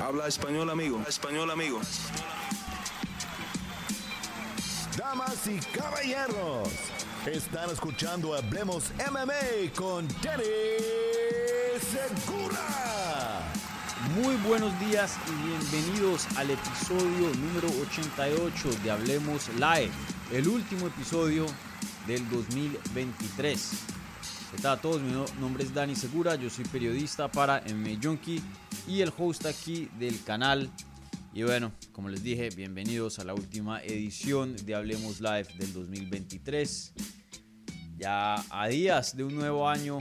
Habla español, amigo. español, amigo. Damas y caballeros, están escuchando Hablemos MMA con Danny Segura. Muy buenos días y bienvenidos al episodio número 88 de Hablemos Live, el último episodio del 2023. ¿Qué tal a todos? Mi nombre es Dani Segura, yo soy periodista para MMA Junkie y el host aquí del canal. Y bueno, como les dije, bienvenidos a la última edición de Hablemos Live del 2023. Ya a días de un nuevo año.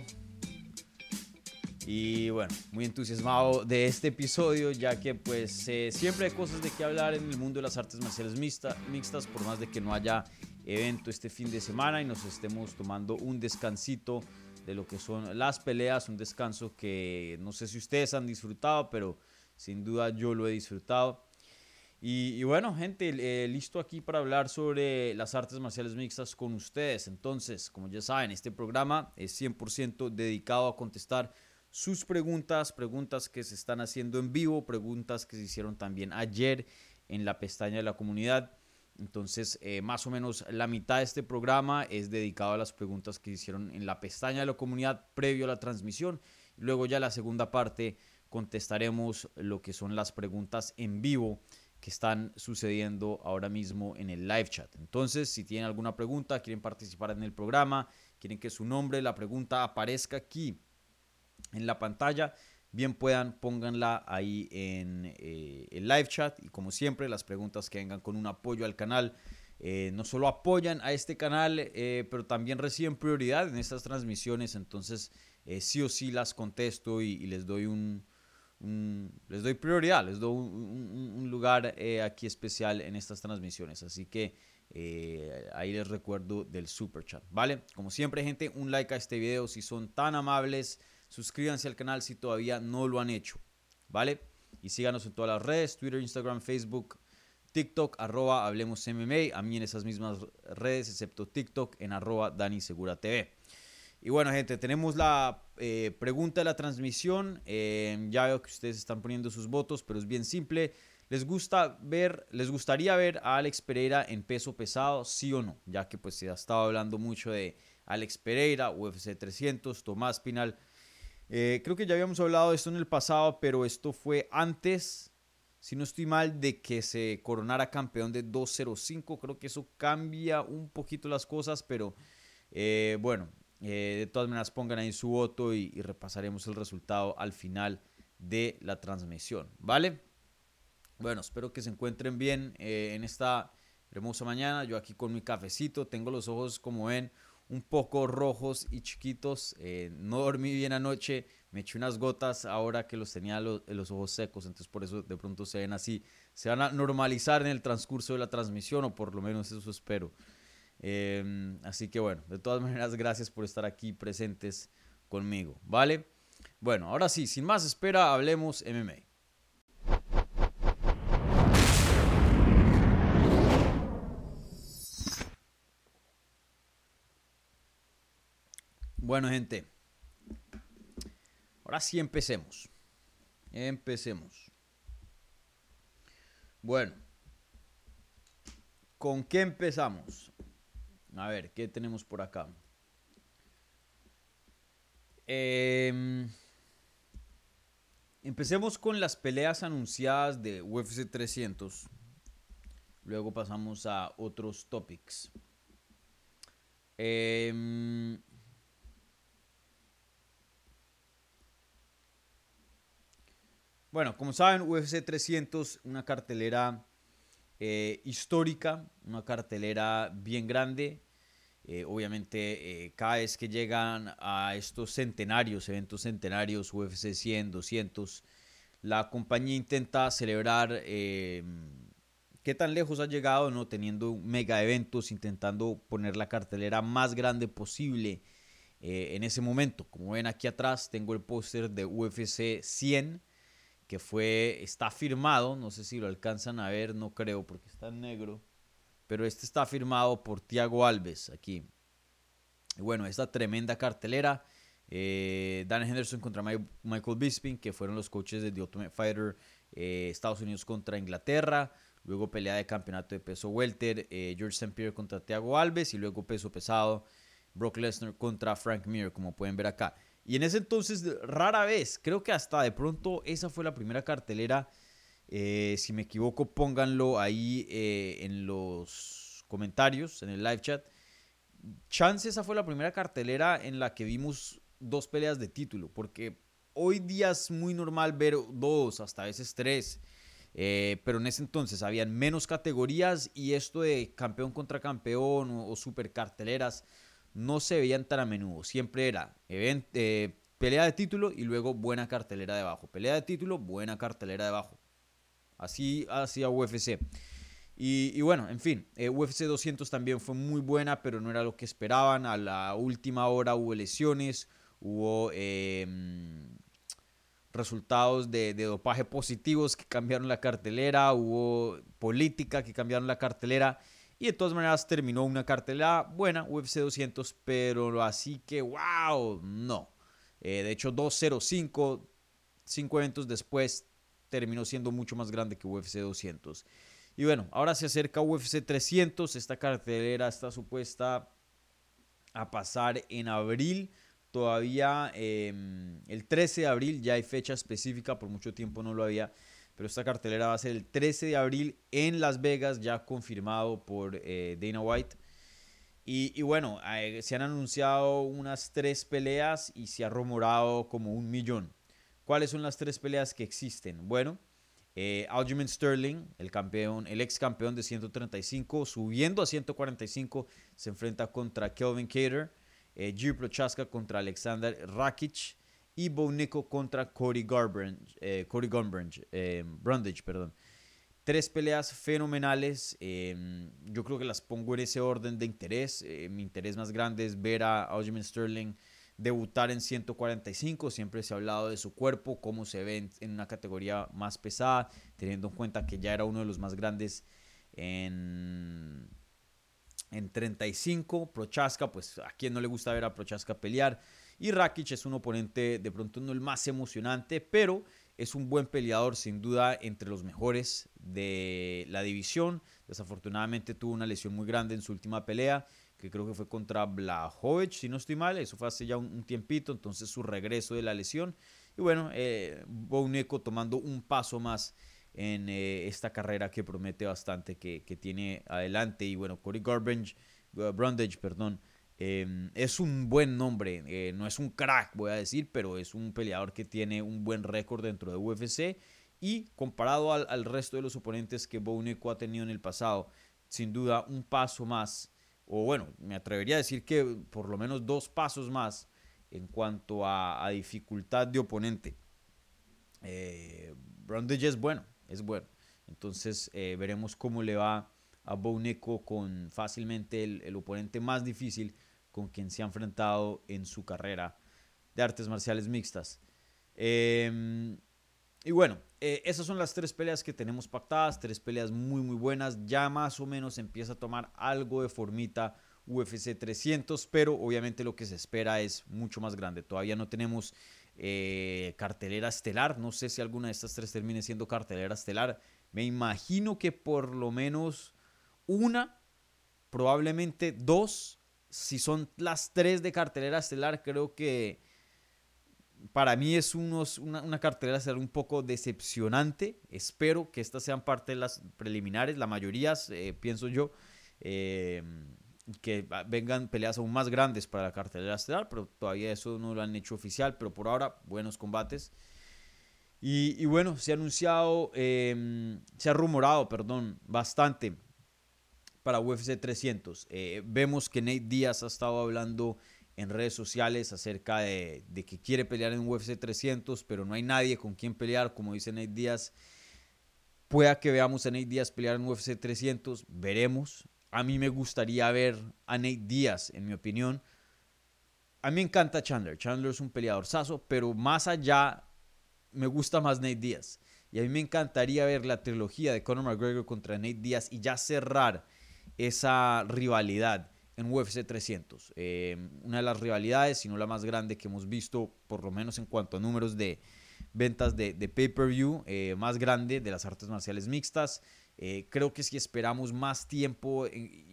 Y bueno, muy entusiasmado de este episodio, ya que pues eh, siempre hay cosas de qué hablar en el mundo de las artes marciales mixtas, por más de que no haya evento este fin de semana y nos estemos tomando un descansito de lo que son las peleas, un descanso que no sé si ustedes han disfrutado, pero sin duda yo lo he disfrutado. Y, bueno, gente, eh, listo aquí para hablar sobre las artes marciales mixtas con ustedes. Entonces, como ya saben, este programa es 100% dedicado a contestar sus preguntas, preguntas que se están haciendo en vivo, preguntas que se hicieron también ayer en la pestaña de la comunidad. Entonces, eh, más o menos la mitad de este programa es dedicado a las preguntas que hicieron en la pestaña de la comunidad previo a la transmisión. Luego ya la segunda parte contestaremos lo que son las preguntas en vivo que están sucediendo ahora mismo en el live chat. Entonces, si tienen alguna pregunta, quieren participar en el programa, quieren que su nombre, la pregunta aparezca aquí en la pantalla, bien puedan, pónganla ahí en eh, el live chat y como siempre las preguntas que vengan con un apoyo al canal. Eh, no solo apoyan a este canal, eh, pero también reciben prioridad en estas transmisiones, entonces sí o sí las contesto y, les doy un, les doy prioridad, les doy un, lugar aquí especial en estas transmisiones, así que ahí les recuerdo del super chat, ¿vale? Como siempre gente, un like a este video si son tan amables Suscríbanse al canal si todavía no lo han hecho, ¿vale? Y síganos en todas las redes, Twitter, Instagram, Facebook, TikTok, arroba Hablemos MMA, a mí en esas mismas redes, excepto TikTok, en arroba Dani Segura TV. Y bueno, gente, tenemos la eh, pregunta de la transmisión. Eh, ya veo que ustedes están poniendo sus votos, pero es bien simple. ¿Les gusta ver, les gustaría ver a Alex Pereira en peso pesado, sí o no? Ya que pues se ha estado hablando mucho de Alex Pereira, UFC 300, Tomás Pinal eh, creo que ya habíamos hablado de esto en el pasado, pero esto fue antes, si no estoy mal, de que se coronara campeón de 205. Creo que eso cambia un poquito las cosas, pero eh, bueno, eh, de todas maneras pongan ahí su voto y, y, repasaremos el resultado al final de la transmisión, ¿vale? Bueno, espero que se encuentren bien en esta hermosa mañana. Yo aquí con mi cafecito, tengo los ojos como ven un poco rojos y chiquitos. Eh, no dormí bien anoche, me eché unas gotas ahora que los tenía los, ojos secos, entonces por eso de pronto se ven así. Se van a normalizar en el transcurso de la transmisión, o por lo menos eso espero. Em, así que bueno, de todas maneras, gracias por estar aquí presentes conmigo, ¿vale? Bueno, ahora sí, sin más espera, hablemos MMA. Bueno, gente. Ahora sí empecemos. Empecemos. Bueno. ¿Con qué empezamos? A ver, ¿qué tenemos por acá? Em, empecemos con las peleas anunciadas de UFC 300. Luego pasamos a otros topics. Eh, Bueno, como saben, UFC 300, una cartelera eh, histórica, una cartelera bien grande. Eh, obviamente, eh, cada vez que llegan a estos centenarios, eventos centenarios, UFC 100, 200, la compañía intenta celebrar qué tan lejos ha llegado, ¿no? teniendo mega eventos, intentando poner la cartelera más grande posible en ese momento. Como ven aquí atrás, tengo el póster de UFC 100 que fue, está firmado, no sé si lo alcanzan a ver, no creo porque está en negro, pero este está firmado por Tiago Alves aquí. Y bueno, esta tremenda cartelera, Eh, Dan Henderson contra Michael Bisping, que fueron los coaches de The Ultimate Fighter eh, Estados Unidos contra Inglaterra. Luego pelea de campeonato de peso welter, eh, George St. Pierre contra Thiago Alves. Y luego peso pesado, Brock Lesnar contra Frank Mir, como pueden ver acá. Y en ese entonces, rara vez, creo que hasta de pronto esa fue la primera cartelera. si me equivoco, pónganlo ahí en los comentarios, en el live chat. Chance esa fue la primera cartelera en la que vimos dos peleas de título, porque hoy día es muy normal ver dos, hasta a veces tres. Eh, pero en ese entonces habían menos categorías y esto de campeón contra campeón o, super carteleras no se veían tan a menudo. Siempre era eh, pelea de título y luego buena cartelera debajo. Pelea de título, buena cartelera debajo. Así hacía UFC. Y, bueno, en fin, eh, UFC 200 también fue muy buena, pero no era lo que esperaban. A la última hora hubo lesiones, hubo em, resultados de, dopaje positivos que cambiaron la cartelera, hubo política que cambiaron la cartelera. Y de todas maneras terminó una cartelera buena, UFC 200, pero así que, wow, no. Eh, de hecho, 205, cinco eventos después, terminó siendo mucho más grande que UFC 200. Y bueno, ahora se acerca UFC 300. Esta cartelera está supuesta a pasar en abril. Todavía em, el 13 de abril ya hay fecha específica, por mucho tiempo no lo había, pero esta cartelera va a ser el 13 de abril en Las Vegas, ya confirmado por eh, Dana White. Y, bueno, eh, se han anunciado unas tres peleas y se ha rumorado como un millón. ¿Cuáles son las tres peleas que existen? Bueno, eh, Sterling, el campeón, el ex campeón de 135, subiendo a 145, se enfrenta contra Kelvin Cater. Eh, Prochaska contra Alexander Rakic y Bo contra Cody Garbrandt, eh, Cody Garbrandt, eh, Brundage, perdón. Tres peleas fenomenales. Em, yo creo que las pongo en ese orden de interés. Eh, mi interés más grande es ver a Aljamain Sterling debutar en 145. Siempre se ha hablado de su cuerpo, cómo se ve en, una categoría más pesada, teniendo en cuenta que ya era uno de los más grandes en, en 35. Prochaska, pues a quien no le gusta ver a Prochaska pelear. Y Rakic es un oponente de pronto no el más emocionante, pero es un buen peleador, sin duda, entre los mejores de la división. Desafortunadamente tuvo una lesión muy grande en su última pelea que creo que fue contra Blajovic, si no estoy mal, eso fue hace ya un, tiempito, entonces su regreso de la lesión. Y bueno, eh, Bouneco tomando un paso más en eh, esta carrera que promete bastante que, tiene adelante. Y bueno, Cory Garbrandt, uh, Brundage, perdón, em, es un buen nombre, eh, no es un crack, voy a decir, pero es un peleador que tiene un buen récord dentro de UFC. Y comparado al, resto de los oponentes que Bouneco ha tenido en el pasado, sin duda un paso más o bueno, me atrevería a decir que por lo menos dos pasos más en cuanto a, dificultad de oponente. Eh, es bueno, es bueno. Entonces eh, veremos cómo le va a Bouneco con fácilmente el, oponente más difícil con quien se ha enfrentado en su carrera de artes marciales mixtas. Em, y bueno, eh, esas son las tres peleas que tenemos pactadas, tres peleas muy muy buenas. Ya más o menos empieza a tomar algo de formita UFC 300, pero obviamente lo que se espera es mucho más grande. Todavía no tenemos eh, cartelera estelar. No sé si alguna de estas tres termine siendo cartelera estelar. Me imagino que por lo menos una, probablemente dos. Si son las tres de cartelera estelar, creo que para mí es unos, una, una, cartelera ser un poco decepcionante. Espero que estas sean parte de las preliminares, la mayoría, eh, pienso yo, eh, que vengan peleas aún más grandes para la cartelera estelar, pero todavía eso no lo han hecho oficial, pero por ahora buenos combates. Y, bueno, se ha anunciado, em, se ha rumorado, perdón, bastante para UFC 300. Eh, vemos que Nate Díaz ha estado hablando en redes sociales acerca de, que quiere pelear en UFC 300, pero no hay nadie con quien pelear, como dice Nate Díaz. Pueda que veamos a Nate Díaz pelear en UFC 300, veremos. A mí me gustaría ver a Nate Díaz, en mi opinión. A mí me encanta Chandler. Chandler es un peleador saso, pero más allá me gusta más Nate Díaz. Y a mí me encantaría ver la trilogía de Conor McGregor contra Nate Díaz y ya cerrar esa rivalidad en UFC 300. Eh, una de las rivalidades, si no la más grande que hemos visto, por lo menos en cuanto a números de ventas de, pay-per-view, eh, más grande de las artes marciales mixtas. Eh, creo que si esperamos más tiempo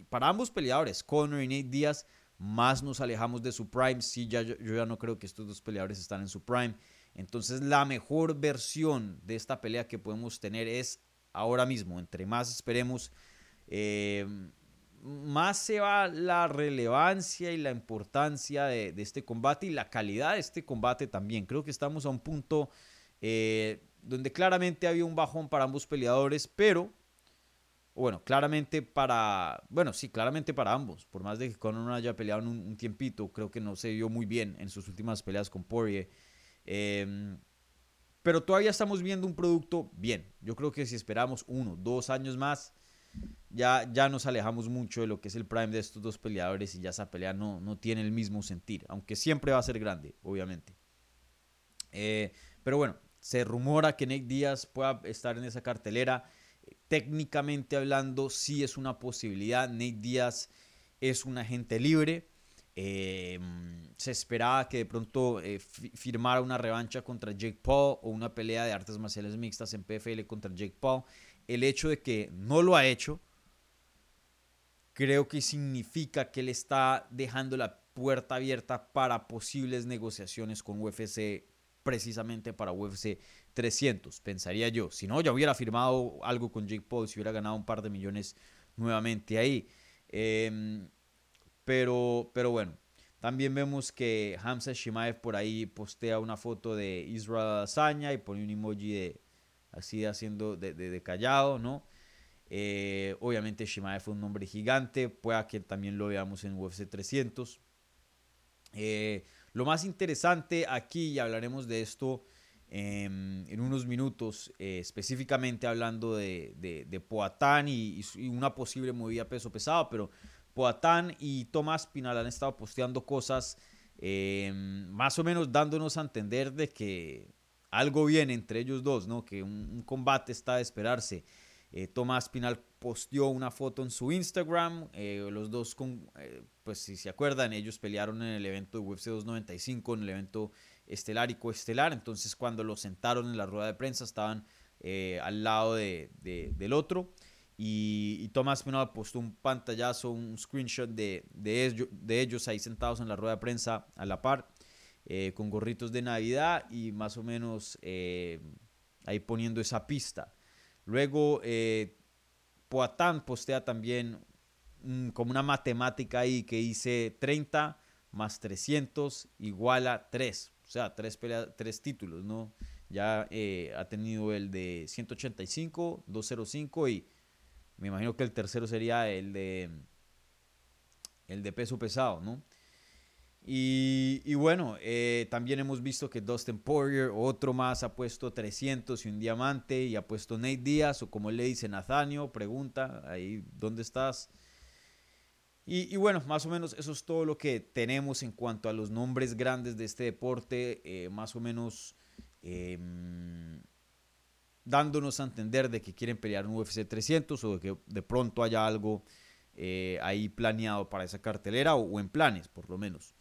para ambos peleadores, Conor y Nate Díaz, más nos alejamos de su prime. Sí, ya, yo, ya no creo que estos dos peleadores están en su prime. Entonces la mejor versión de esta pelea que podemos tener es ahora mismo. Entre más esperemos, eh, más se va la relevancia y la importancia de, este combate y la calidad de este combate también. Creo que estamos a un punto eh, donde claramente había un bajón para ambos peleadores, pero bueno, claramente para, bueno, sí, claramente para ambos. Por más de que Conor no haya peleado en un, tiempito, creo que no se vio muy bien en sus últimas peleas con Poirier. Em, pero todavía estamos viendo un producto bien. Yo creo que si esperamos uno, dos años más, ya, ya nos alejamos mucho de lo que es el prime de estos dos peleadores y ya esa pelea no, no tiene el mismo sentir, aunque siempre va a ser grande, obviamente. Eh, pero bueno, se rumora que Nate Díaz pueda estar en esa cartelera técnicamente hablando, sí es una posibilidad. Nate Díaz es un agente libre. Eh, se esperaba que de pronto eh, firmara una revancha contra Jake Paul o una pelea de artes marciales mixtas en PFL contra Jake Paul. El hecho de que no lo ha hecho, creo que significa que él está dejando la puerta abierta para posibles negociaciones con UFC precisamente para UFC 300, pensaría yo. Si no, ya hubiera firmado algo con Jake Paul, si hubiera ganado un par de millones nuevamente ahí. Em, pero, pero bueno, también vemos que Hamza Shimaev por ahí postea una foto de Israel Azaña y pone un emoji de así haciendo de, callado, ¿no? Eh, obviamente Shimaev fue un nombre gigante, pueda que también lo veamos en UFC 300. Eh, lo más interesante aquí, y hablaremos de esto em, en unos minutos, eh, específicamente hablando de, de, Poatán y, una posible movida peso pesado, pero Poatán y Tomás Pinal han estado posteando cosas em, más o menos dándonos a entender de que algo viene entre ellos dos, ¿no? que un, combate está de esperarse. Eh, Tomás Pinal posteó una foto en su Instagram, eh, los dos con, pues si se acuerdan, ellos pelearon en el evento de UFC 295, en el evento estelar y coestelar, entonces cuando los sentaron en la rueda de prensa estaban eh, al lado de, del otro. Y, Tomás Pinal postó un pantallazo, un screenshot de, ellos, de, ellos, ahí sentados en la rueda de prensa a la par, eh, con gorritos de Navidad y más o menos eh, ahí poniendo esa pista. Luego, Poatán postea también como una matemática ahí que dice 30 más 300 igual a 3. O sea, tres, tres títulos, ¿no? Ya eh, ha tenido el de 185, 205 y me imagino que el tercero sería el de el de peso pesado, ¿no? Y, bueno, eh, también hemos visto que Dustin Poirier, otro más, ha puesto 300 y un diamante y ha puesto Nate Díaz, o como le dice Nathaniel, pregunta, ahí, ¿dónde estás? Y, bueno, más o menos eso es todo lo que tenemos en cuanto a los nombres grandes de este deporte, eh, más o menos em, dándonos a entender de que quieren pelear un UFC 300 o de que de pronto haya algo eh, ahí planeado para esa cartelera o, en planes, por lo menos.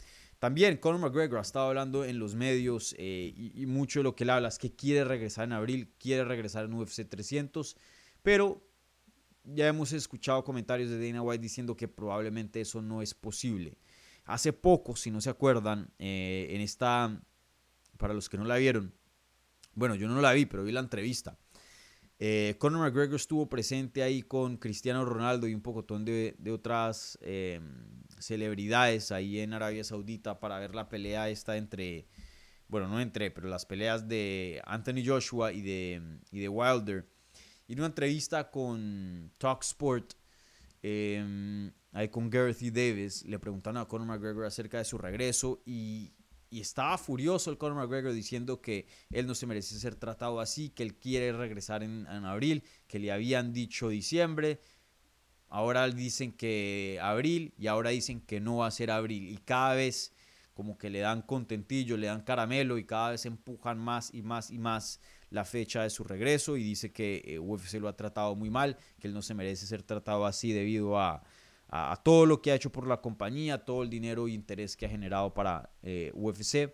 También Conor McGregor ha estado hablando en los medios eh, y, mucho de lo que él habla es que quiere regresar en abril, quiere regresar en UFC 300, pero ya hemos escuchado comentarios de Dana White diciendo que probablemente eso no es posible. Hace poco, si no se acuerdan, eh, en esta, para los que no la vieron, bueno, yo no la vi, pero vi la entrevista. Eh, Conor McGregor estuvo presente ahí con Cristiano Ronaldo y un pocotón de, de otras eh, celebridades ahí en Arabia Saudita para ver la pelea esta entre, bueno, no entre, pero las peleas de Anthony Joshua y de, y de Wilder. Y en una entrevista con Talksport, eh, ahí con Gareth Davis, le preguntaron a Conor McGregor acerca de su regreso y, y estaba furioso el Conor McGregor diciendo que él no se merece ser tratado así, que él quiere regresar en, abril, que le habían dicho diciembre, ahora dicen que abril y ahora dicen que no va a ser abril. Y cada vez como que le dan contentillo, le dan caramelo y cada vez empujan más y más y más la fecha de su regreso y dice que eh, UFC lo ha tratado muy mal, que él no se merece ser tratado así debido a, a, todo lo que ha hecho por la compañía, todo el dinero e interés que ha generado para eh, UFC.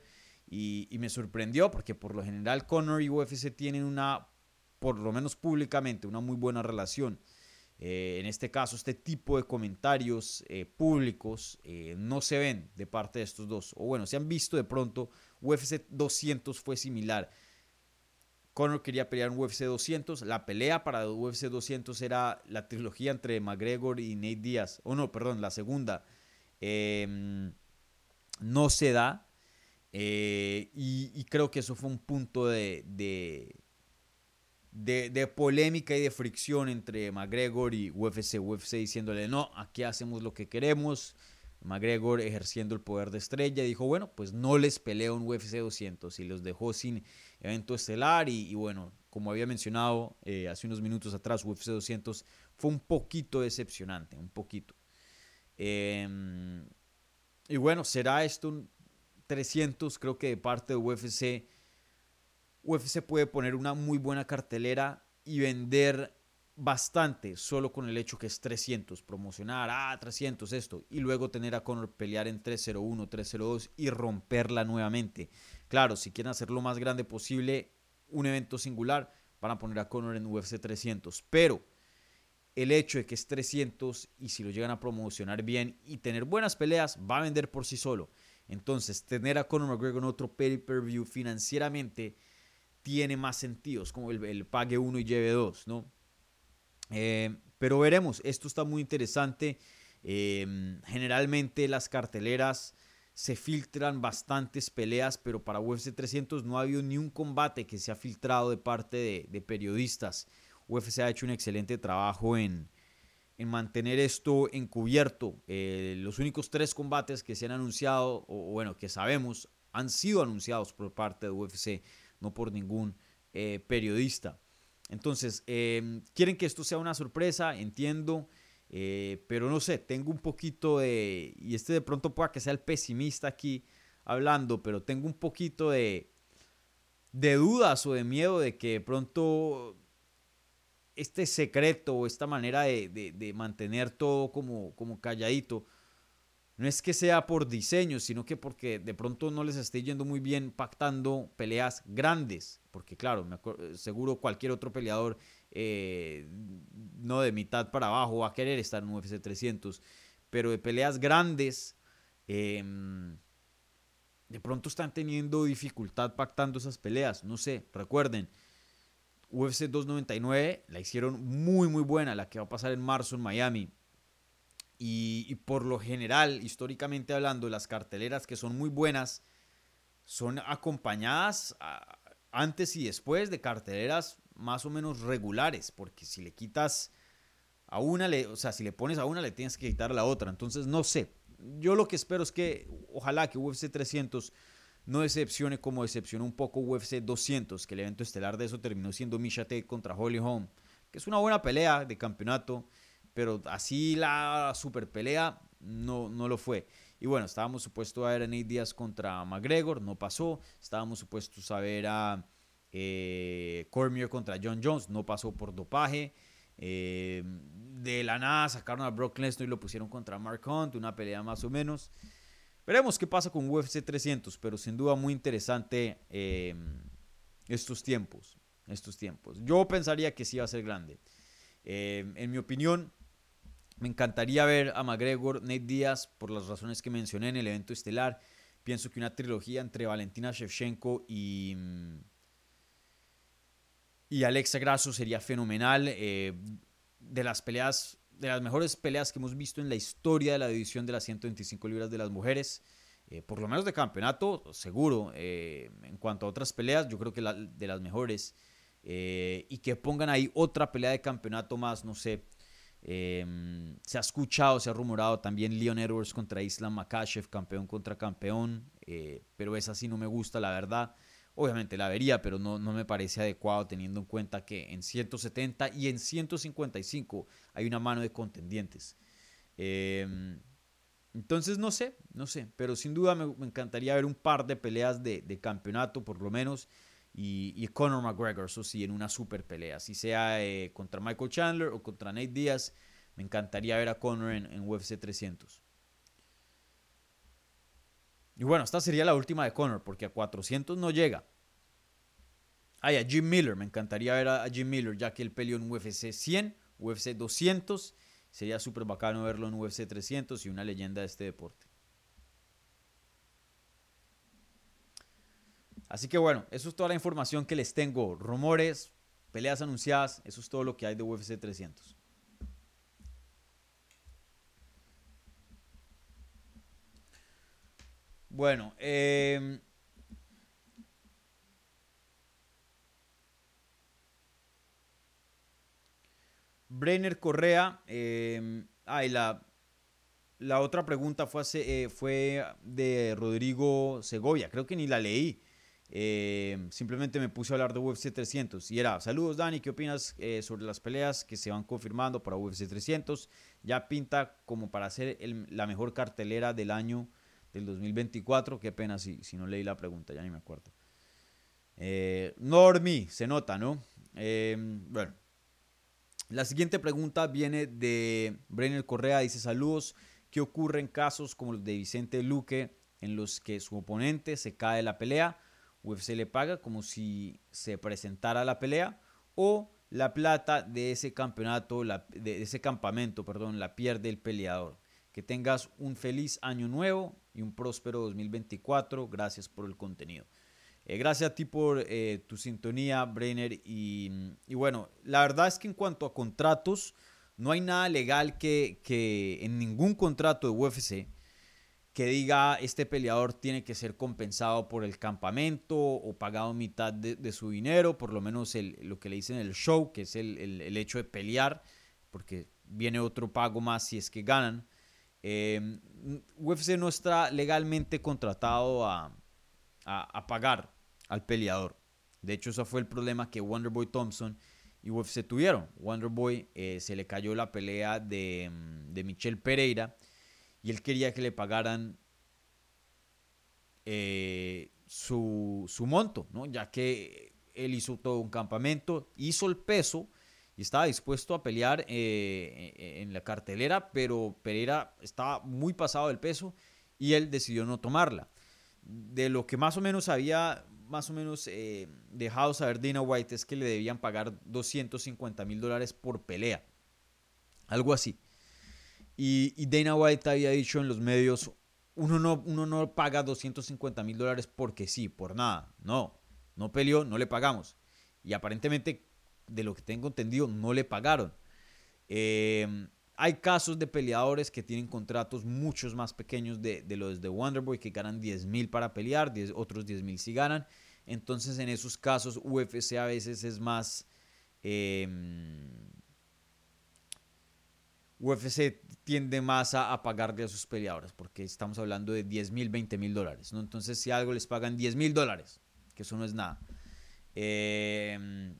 Y, me sorprendió porque por lo general Conor y UFC tienen una, por lo menos públicamente, una muy buena relación. Eh, en este caso, este tipo de comentarios eh, públicos no se ven de parte de estos dos. O bueno, se han visto de pronto. UFC 200 fue similar. Conor quería pelear en UFC 200. La pelea para UFC 200 era la trilogía entre McGregor y Nate Diaz. O no, perdón, la segunda. Em, no se da. Y, creo que eso fue un punto de de, polémica y de fricción entre McGregor y UFC. UFC diciéndole, no, aquí hacemos lo que queremos. McGregor ejerciendo el poder de estrella dijo, bueno, pues no les peleo en UFC 200 y los dejó sin evento estelar y, bueno, como había mencionado eh, hace unos minutos atrás, UFC 200 fue un poquito decepcionante, un poquito. Em, y bueno, será esto un 300, creo que de parte de UFC UFC puede poner una muy buena cartelera y vender bastante solo con el hecho que es 300, promocionar, ah, 300 esto, y luego tener a Conor pelear en 301, 302 y romperla nuevamente. Claro, si quieren hacer lo más grande posible, un evento singular, van a poner a Conor en UFC 300, pero el hecho de que es 300 y si lo llegan a promocionar bien y tener buenas peleas, va a vender por sí solo. Entonces, tener a Conor McGregor en otro pay-per-view financieramente tiene más sentidos, como el, pague 1 y lleve 2, ¿no? Eh, pero veremos, esto está muy interesante. Eh, generalmente las carteleras se filtran bastantes peleas, pero para UFC 300 no ha habido ni un combate que se ha filtrado de parte de, periodistas. UFC ha hecho un excelente trabajo en, mantener esto encubierto. Eh, los únicos tres combates que se han anunciado, o bueno, que sabemos, han sido anunciados por parte de UFC no por ningún eh, periodista. Entonces, em, quieren que esto sea una sorpresa, entiendo, eh, pero no sé, tengo un poquito de, y este de pronto pueda que sea el pesimista aquí hablando, pero tengo un poquito de, dudas o de miedo de que de pronto este secreto o esta manera de, de mantener todo como, como calladito, no es que sea por diseño, sino que porque de pronto no les esté yendo muy bien pactando peleas grandes. Porque claro, me seguro cualquier otro peleador, eh, no de mitad para abajo, va a querer estar en UFC 300. Pero de peleas grandes, em, de pronto están teniendo dificultad pactando esas peleas. No sé, recuerden, UFC 299 la hicieron muy, muy buena, la que va a pasar en marzo en Miami y, por lo general, históricamente hablando, las carteleras que son muy buenas son acompañadas antes y después de carteleras más o menos regulares, porque si le quitas a una, o sea, si le pones a una, le tienes que quitar a la otra. Entonces, no sé. Yo lo que espero es que, ojalá que UFC 300 no decepcione como decepcionó un poco UFC 200, que el evento estelar de eso terminó siendo Misha Tate contra Holly Holm, que es una buena pelea de campeonato pero así la super pelea no, no lo fue. Y bueno, estábamos supuestos a ver a Nate Díaz contra McGregor, no pasó. Estábamos supuestos a ver a eh, Cormier contra John Jones, no pasó por dopaje. Eh, de la nada sacaron a Brock Lesnar y lo pusieron contra Mark Hunt, una pelea más o menos. Veremos qué pasa con UFC 300, pero sin duda muy interesante eh, estos tiempos. Estos tiempos. Yo pensaría que sí va a ser grande. en mi opinión, me encantaría ver a McGregor, Nate Díaz, por las razones que mencioné en el evento estelar. Pienso que una trilogía entre Valentina Shevchenko y, mm, y Alexa Grasso sería fenomenal. Eh, de las peleas, de las mejores peleas que hemos visto en la historia de la división de las 125 libras de las mujeres. Eh, por lo menos de campeonato, seguro. Eh, en cuanto a otras peleas, yo creo que de las mejores. y que pongan ahí otra pelea de campeonato más, no sé se ha escuchado, se ha rumorado también Leon Edwards contra Islam Makashev, campeón contra campeón, eh, pero esa sí no me gusta, la verdad. Obviamente la vería, pero no, no me parece adecuado teniendo en cuenta que en 170 y en 155 hay una mano de contendientes. Em, entonces no sé, no sé, pero sin duda me, encantaría ver un par de peleas de, campeonato por lo menos y, Conor McGregor, eso sí, en una super pelea, si sea eh, contra Michael Chandler o contra Nate Diaz, me Me encantaría ver a Conor en, en UFC 300. Y bueno, esta sería la última de Conor, porque a 400 no llega. Ay, a Jim Miller, me encantaría ver a, Jim Miller, ya que él peleó en UFC 100, UFC 200. Sería súper bacano verlo en UFC 300 y una leyenda de este deporte. Así que bueno, eso es toda la información que les tengo. Rumores, peleas anunciadas, eso es todo lo que hay de UFC 300. Bueno, eh, Brenner Correa. Eh, la, la otra pregunta fue, eh, fue de Rodrigo Segovia. Creo que ni la leí. Eh, simplemente me puse a hablar de UFC 300 y era, saludos Dani, ¿qué opinas eh, sobre las peleas que se van confirmando para UFC 300? Ya pinta como para ser la mejor cartelera del año del 2024. Qué pena si, si no leí la pregunta, ya ni me acuerdo. Eh, Normi, se nota, ¿no? bueno, la siguiente pregunta viene de Brenner Correa, dice saludos, ¿qué ocurre en casos como los de Vicente Luque en los que su oponente se cae de la pelea? UFC le paga como si se presentara la pelea o la plata de ese campeonato, de ese campamento, perdón, la pierde el peleador. Que tengas un feliz año nuevo y un próspero 2024. Gracias por el contenido. Eh, gracias a ti por eh, tu sintonía, Brenner. Y, bueno, la verdad es que en cuanto a contratos, no hay nada legal que, que en ningún contrato de UFC que diga este peleador tiene que ser compensado por el campamento o pagado mitad de, su dinero, por lo menos lo que le dicen el show, que es el, hecho de pelear, porque viene otro pago más si es que ganan. Eh, UFC no está legalmente contratado a, a, pagar al peleador. De hecho, ese fue el problema que Wonderboy Thompson y UFC tuvieron. Wonderboy eh, se le cayó la pelea de, mm, de Michel Pereira y él quería que le pagaran eh, su, monto, ¿no? ya que él hizo todo un campamento, hizo el peso y estaba dispuesto a pelear eh, en la cartelera, pero Pereira estaba muy pasado del peso y él decidió no tomarla de lo que más o menos había más o menos eh, dejado saber Dana White es que le debían pagar 250 mil dólares por pelea. Algo así. Y, Dana White había dicho en los medios, uno no, uno no paga 250 mil dólares porque sí, por nada. No, no peleó, no le pagamos. Y aparentemente, de lo que tengo entendido, no le pagaron. Eh, hay casos de peleadores que tienen contratos muchos más pequeños de, los de Wonderboy que ganan 10 mil para pelear, otros 10 mil si ganan. Entonces en esos casos UFC a veces es más... Em, UFC tiende más a, pagarle a sus peleadores porque estamos hablando de 10 mil, 20 mil dólares. ¿no? Entonces si algo les pagan 10 mil dólares, que eso no es nada. Eh,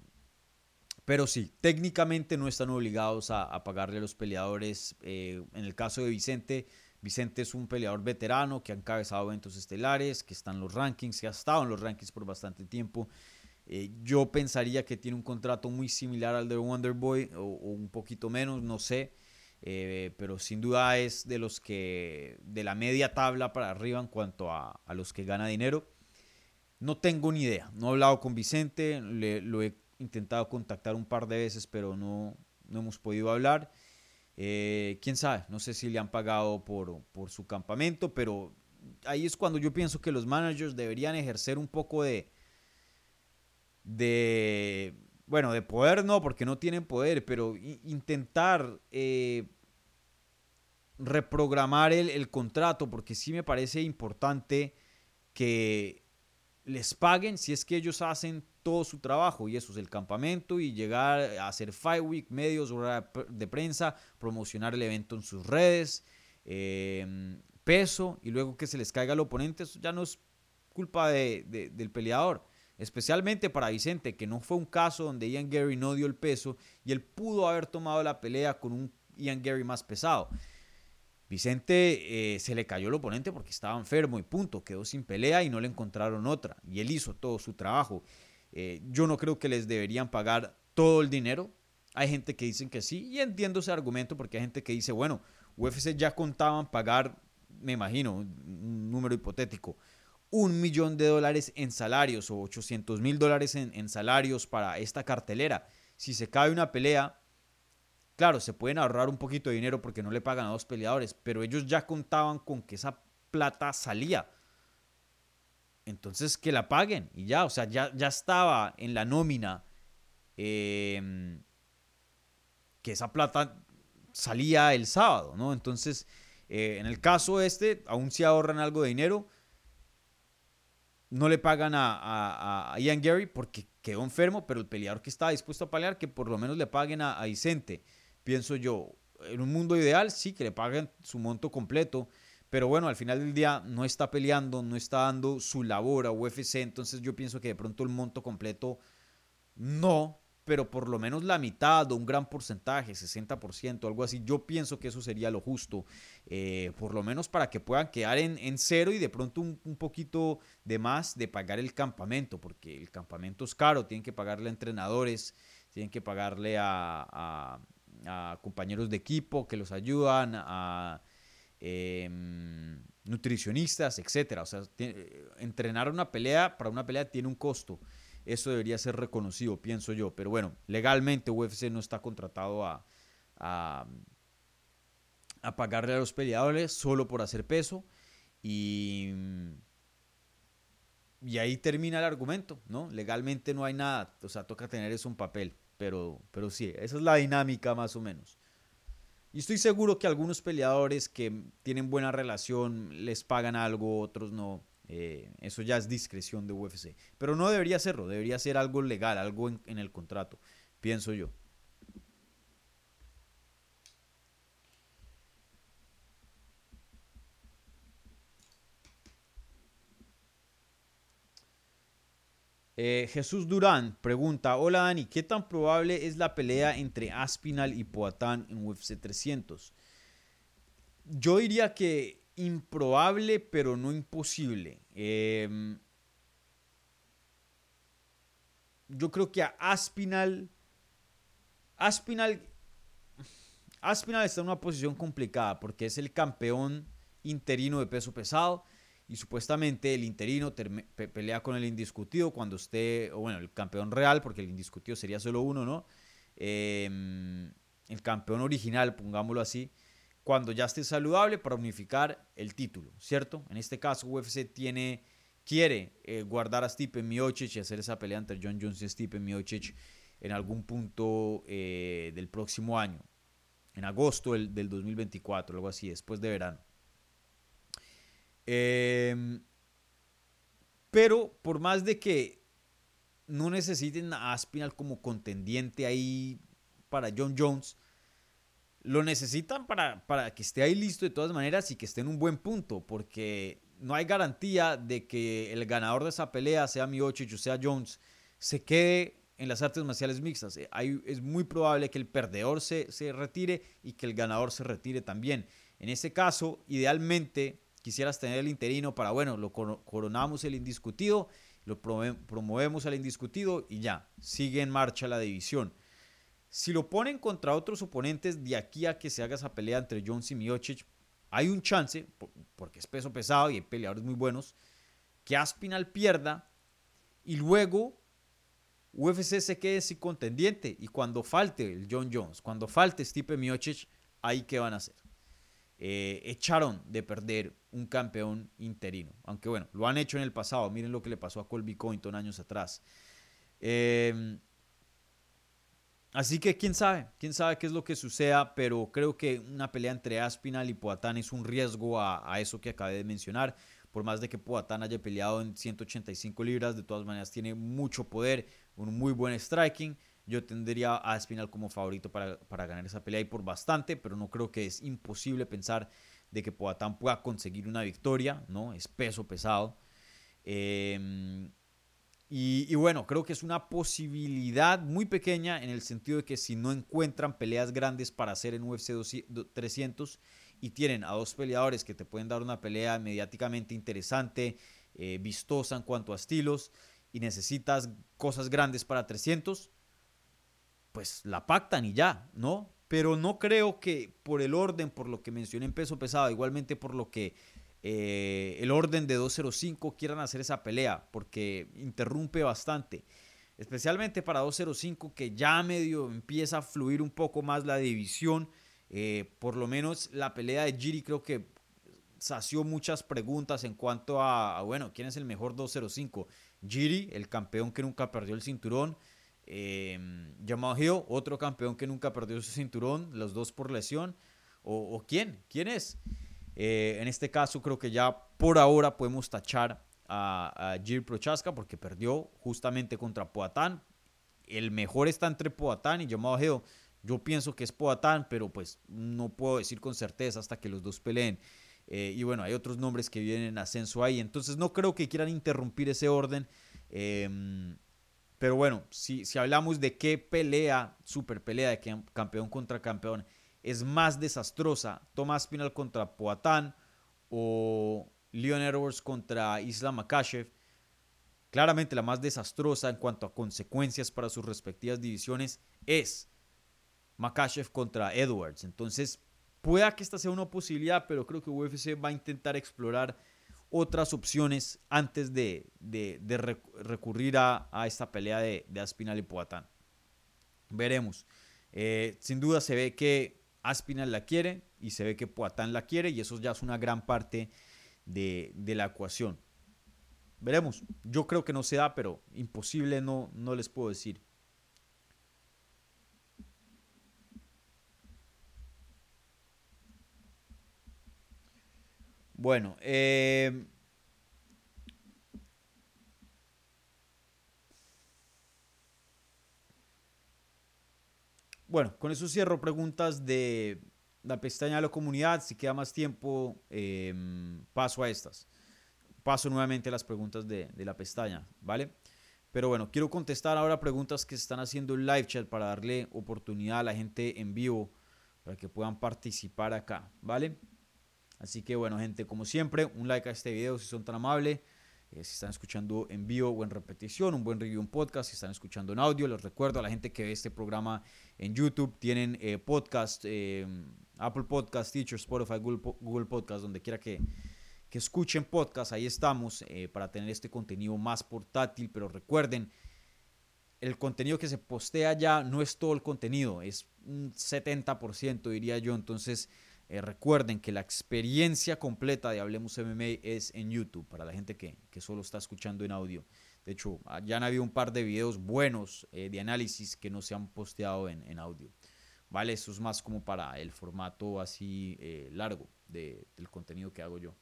pero sí, técnicamente no están obligados a, pagarle a los peleadores. Eh, en el caso de Vicente, Vicente es un peleador veterano que ha encabezado eventos estelares, que está en los rankings, que ha estado en los rankings por bastante tiempo. Eh, yo pensaría que tiene un contrato muy similar al de Wonderboy o, o un poquito menos, no sé. Eh, pero sin duda es de los que de la media tabla para arriba en cuanto a, a los que gana dinero. No tengo ni idea, no he hablado con Vicente, le, lo he intentado contactar un par de veces, pero no, no hemos podido hablar. Eh, quién sabe, no sé si le han pagado por, por su campamento, pero ahí es cuando yo pienso que los managers deberían ejercer un poco de, de bueno, de poder no, porque no tienen poder, pero intentar eh, reprogramar el, el, contrato, porque sí me parece importante que les paguen si es que ellos hacen todo su trabajo y eso es el campamento y llegar a hacer Fight Week, medios de prensa, promocionar el evento en sus redes, em, peso y luego que se les caiga al oponente, eso ya no es culpa de, del peleador. Especialmente para Vicente, que no fue un caso donde Ian Gary no dio el peso y él pudo haber tomado la pelea con un Ian Gary más pesado. Vicente eh, se le cayó el oponente porque estaba enfermo y punto, quedó sin pelea y no le encontraron otra. Y él hizo todo su trabajo. Eh, yo no creo que les deberían pagar todo el dinero. Hay gente que dice que sí, y entiendo ese argumento porque hay gente que dice, bueno, UFC ya contaban pagar, me imagino, un número hipotético, un millón de dólares en salarios o 800 mil dólares en, en, salarios para esta cartelera. Si se cae una pelea, claro, se pueden ahorrar un poquito de dinero porque no le pagan a dos peleadores, pero ellos ya contaban con que esa plata salía. Entonces que la paguen y ya, o sea, ya, ya estaba en la nómina em, que esa plata salía el sábado, ¿no? Entonces, eh, en el caso este, aún si ahorran algo de dinero, no le pagan a, Ian Gary porque quedó enfermo, pero el peleador que estaba dispuesto a pelear, que por lo menos le paguen a, a Vicente, pienso yo. En un mundo ideal, sí, que le paguen su monto completo, pero bueno, al final del día no está peleando, no está dando su labor a UFC, entonces yo pienso que de pronto el monto completo no, pero por lo menos la mitad o un gran porcentaje, 60%, algo así, yo pienso que eso sería lo justo, eh, por lo menos para que puedan quedar en, cero y de pronto un, poquito de más de pagar el campamento, porque el campamento es caro, tienen que pagarle a entrenadores, tienen que pagarle a compañeros de equipo que los ayudan, a Em, nutricionistas, etcétera. O sea, entrenar una pelea para una pelea tiene un costo. Eso debería ser reconocido, pienso yo. Pero bueno, legalmente UFC no está contratado a, pagarle a los peleadores solo por hacer peso. Y, y ahí termina el argumento, ¿no? Legalmente no hay nada. O sea, toca tener eso en papel. Pero, pero sí, esa es la dinámica más o menos. Y estoy seguro que algunos peleadores que tienen buena relación les pagan algo, otros no. Eh, eso ya es discreción de UFC. Pero no debería serlo, debería ser algo legal, algo en, el contrato, pienso yo. Eh, Jesús Durán pregunta, hola Dani, ¿qué tan probable es la pelea entre Aspinal y Poatán en UFC 300? Yo diría que improbable, pero no imposible. Em, yo creo que a Aspinal, Aspinal, Aspinal está en una posición complicada porque es el campeón interino de peso pesado y supuestamente el interino pelea con el indiscutido cuando esté, o bueno, el campeón real, porque el indiscutido sería solo uno, ¿no? Em, el campeón original, pongámoslo así, cuando ya esté saludable para unificar el título, ¿cierto? En este caso, UFC tiene, quiere eh, guardar a Stipe Miocic y hacer esa pelea entre John Jones y Stipe Miocic en algún punto eh, del próximo año, en agosto del, del 2024, algo así, después de verano. Em, pero por más de que no necesiten a Aspinal como contendiente ahí para John Jones, lo necesitan para, para que esté ahí listo de todas maneras y que esté en un buen punto, porque no hay garantía de que el ganador de esa pelea, sea Miocic o sea Jones, se quede en las artes marciales mixtas. es muy probable que el perdedor se, se retire y que el ganador se retire también. En ese caso, idealmente, quisieras tener el interino para, bueno, lo coronamos el indiscutido, lo promovemos al indiscutido y ya, sigue en marcha la división. Si lo ponen contra otros oponentes de aquí a que se haga esa pelea entre Jones y Miocic, hay un chance, porque es peso pesado y hay peleadores muy buenos, que Aspinal pierda y luego UFC se quede sin contendiente. Y cuando falte el John Jones, cuando falte Stipe Miocic, ahí qué van a hacer. Eh, echaron de perder un campeón interino. Aunque bueno, lo han hecho en el pasado. Miren lo que le pasó a Colby Covington años atrás. Em, así que quién sabe, quién sabe qué es lo que suceda, pero creo que una pelea entre Aspinal y Poatán es un riesgo a, a eso que acabé de mencionar. Por más de que Poatán haya peleado en 185 libras, de todas maneras tiene mucho poder, un muy buen striking. Yo tendría a Espinal como favorito para, ganar esa pelea y por bastante, pero no creo que es imposible pensar de que Poatán pueda conseguir una victoria, ¿no? Es peso pesado. Em, y, bueno, creo que es una posibilidad muy pequeña en el sentido de que si no encuentran peleas grandes para hacer en UFC 300 y tienen a dos peleadores que te pueden dar una pelea mediáticamente interesante, eh, vistosa en cuanto a estilos, y necesitas cosas grandes para 300, pues la pactan y ya, ¿no? Pero no creo que por el orden, por lo que mencioné en peso pesado, igualmente por lo que eh, el orden de 205 quieran hacer esa pelea, porque interrumpe bastante. Especialmente para 205, que ya medio empieza a fluir un poco más la división. Eh, por lo menos la pelea de Giri creo que sació muchas preguntas en cuanto a, bueno, ¿quién es el mejor 205? Giri, el campeón que nunca perdió el cinturón. Eh, Jamal otro campeón que nunca perdió su cinturón, los dos por lesión. ¿O, quién? ¿Quién es? Eh, en este caso creo que ya por ahora podemos tachar a, a Giri Prochaska porque perdió justamente contra Poatán. El mejor está entre Poatán y Jamal Hill. Yo pienso que es Poatán, pero pues no puedo decir con certeza hasta que los dos peleen. Eh, y bueno, hay otros nombres que vienen en ascenso ahí. Entonces no creo que quieran interrumpir ese orden. Em, pero bueno, si, si hablamos de qué pelea, super pelea de campeón contra campeón, es más desastrosa, Tomás Pinal contra Poatán o Leon Edwards contra Islam Makashev, claramente la más desastrosa en cuanto a consecuencias para sus respectivas divisiones es Makashev contra Edwards. Entonces, Pueda que esta sea una posibilidad, pero creo que UFC va a intentar explorar otras opciones antes de, recurrir a, esta pelea de, Aspinal y Poatán. Veremos. Eh, sin duda se ve que Aspinal la quiere y se ve que Poatán la quiere y eso ya es una gran parte de, la ecuación. Veremos. Yo creo que no se da, pero imposible no, no les puedo decir. Bueno, eh, bueno, con eso cierro preguntas de la pestaña de la comunidad. Si queda más tiempo, em, paso a estas. Paso nuevamente a las preguntas de, de, la pestaña, ¿vale? Pero bueno, quiero contestar ahora preguntas que se están haciendo en live chat para darle oportunidad a la gente en vivo para que puedan participar acá, ¿vale? Así que bueno, gente, como siempre, un like a este video si son tan amables. Eh, si están escuchando en vivo o en repetición, un buen review en podcast. Si están escuchando en audio, les recuerdo a la gente que ve este programa en YouTube, tienen eh, podcast, eh, Apple Podcast, Teacher, Spotify, Google, Podcast, donde quiera que, que escuchen podcast. Ahí estamos para tener este contenido más portátil. Pero recuerden, el contenido que se postea ya no es todo el contenido, es un 70%, diría yo. Entonces eh, recuerden que la experiencia completa de Hablemos MMA es en YouTube, para la gente que, solo está escuchando en audio. De hecho, ah, ya han habido un par de videos buenos eh, de análisis que no se han posteado en, audio. ¿Vale? Eso es más como para el formato así eh, largo del contenido que hago yo.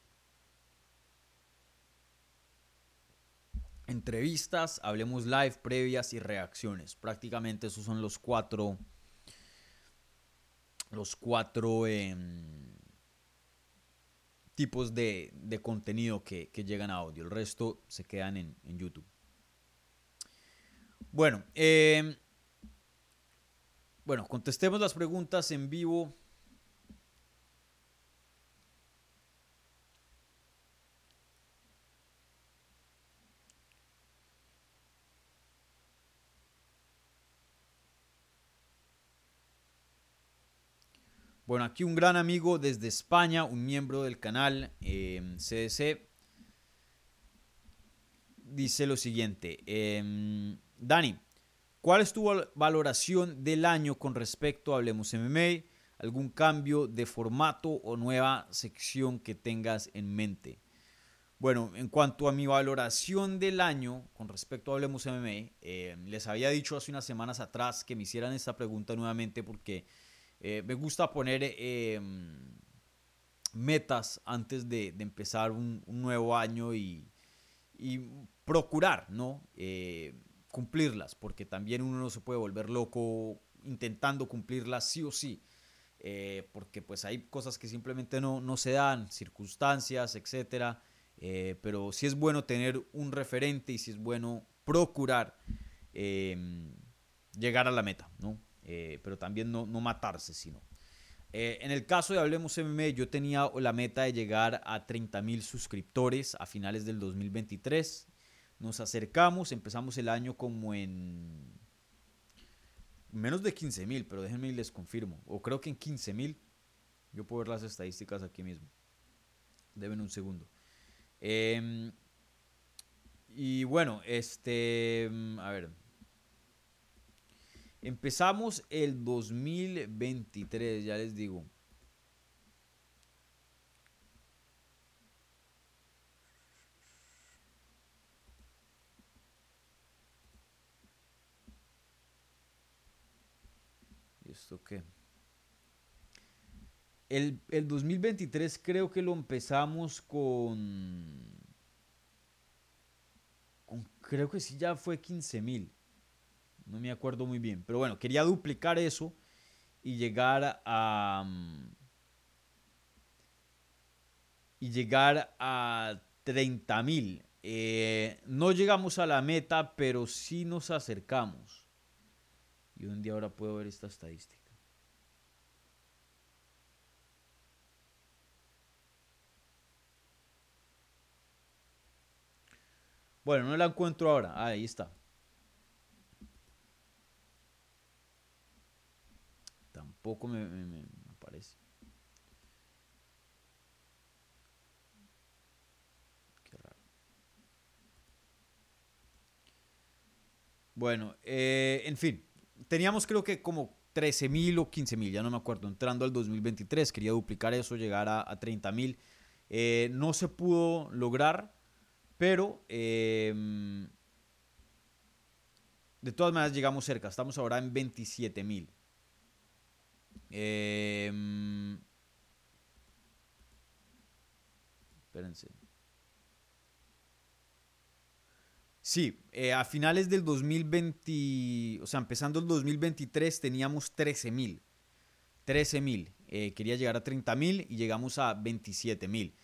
Entrevistas, hablemos live, previas y reacciones. Prácticamente esos son los cuatro los cuatro em, tipos de, contenido que, llegan a audio. El resto se quedan en, YouTube. Bueno, em, bueno, contestemos las preguntas en vivo. Aquí un gran amigo desde España, un miembro del canal CDC, em, dice lo siguiente. Em, Dani, ¿cuál es tu valoración del año con respecto a Hablemos MMA? ¿Algún cambio de formato o nueva sección que tengas en mente? Bueno, en cuanto a mi valoración del año con respecto a Hablemos MMA, em, les había dicho hace unas semanas atrás que me hicieran esta pregunta nuevamente porque eh, me gusta poner em, metas antes de, empezar un, nuevo año y, procurar, ¿no? Eh, cumplirlas, porque también uno no se puede volver loco intentando cumplirlas sí o sí. Eh, porque pues hay cosas que simplemente no, no se dan, circunstancias, etcétera. pero sí es bueno tener un referente y sí es bueno procurar em, llegar a la meta, ¿no? Eh, pero también no, no matarse, sino. Eh, en el caso de Hablemos MMA, yo tenía la meta de llegar a 30 mil suscriptores a finales del 2023. Nos acercamos, empezamos el año como en menos de 15 mil, pero déjenme y les confirmo. O creo que en 15 mil. Yo puedo ver las estadísticas aquí mismo. Deben un segundo. Em, y bueno, este. A ver. Empezamos el 2023, ya les digo. ¿Y esto qué? El, el 2023 creo que lo empezamos con, con creo que sí ya fue 15 mil. No me acuerdo muy bien. Pero bueno, quería duplicar eso y llegar a... Mm, y llegar a 30 mil. Eh, no llegamos a la meta, pero sí nos acercamos. Y un día ahora puedo ver esta estadística. Bueno, no la encuentro ahora. Ah, ahí está. Tampoco me, me, aparece. Qué raro. Bueno, eh, en fin. Teníamos creo que como 13 mil o 15 mil, ya no me acuerdo. Entrando al 2023, quería duplicar eso, llegar a, a 30 mil. Eh, no se pudo lograr, pero em, de todas maneras llegamos cerca. Estamos ahora en 27 mil. Em, espérense. Sí, eh, a finales del 2020, o sea, empezando el 2023 teníamos 13 mil. 13 mil. Eh, quería llegar a 30 mil y llegamos a 27 mil.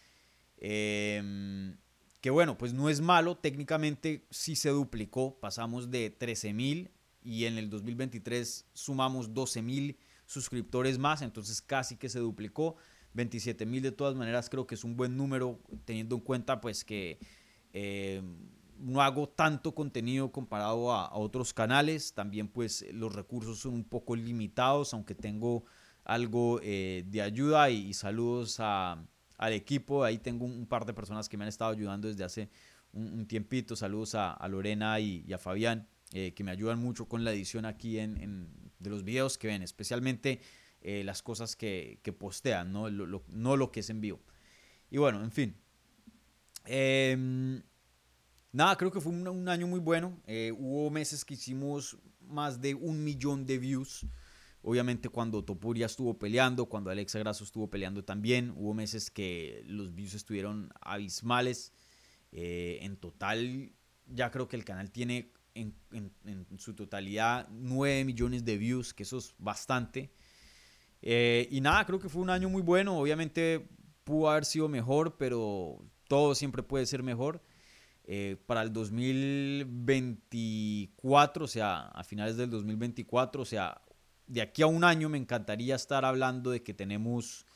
Em, que bueno, pues no es malo, técnicamente sí se duplicó, pasamos de 13 mil y en el 2023 sumamos 12 mil suscriptores más, entonces casi que se duplicó. 27 mil de todas maneras creo que es un buen número teniendo en cuenta pues que eh, no hago tanto contenido comparado a, otros canales, también pues los recursos son un poco limitados, aunque tengo algo eh, de ayuda y, saludos al equipo, ahí tengo un, par de personas que me han estado ayudando desde hace un, tiempito, saludos a, Lorena y, a Fabián, eh, que me ayudan mucho con la edición aquí en, de los videos que ven, especialmente eh, las cosas que, postean, ¿no? Lo, no lo que es en vivo. Y bueno, en fin. Em, nada, creo que fue un, año muy bueno. Eh, hubo meses que hicimos más de un millón de views. Obviamente cuando Topuria estuvo peleando, cuando Alexa Grasso estuvo peleando también, hubo meses que los views estuvieron abismales. Eh, en total, ya creo que el canal tiene en, su totalidad 9 millones de views, que eso es bastante. Eh, y nada, creo que fue un año muy bueno. Obviamente pudo haber sido mejor, pero todo siempre puede ser mejor. Eh, para el 2024, o sea, a finales del 2024, o sea, de aquí a un año me encantaría estar hablando de que tenemos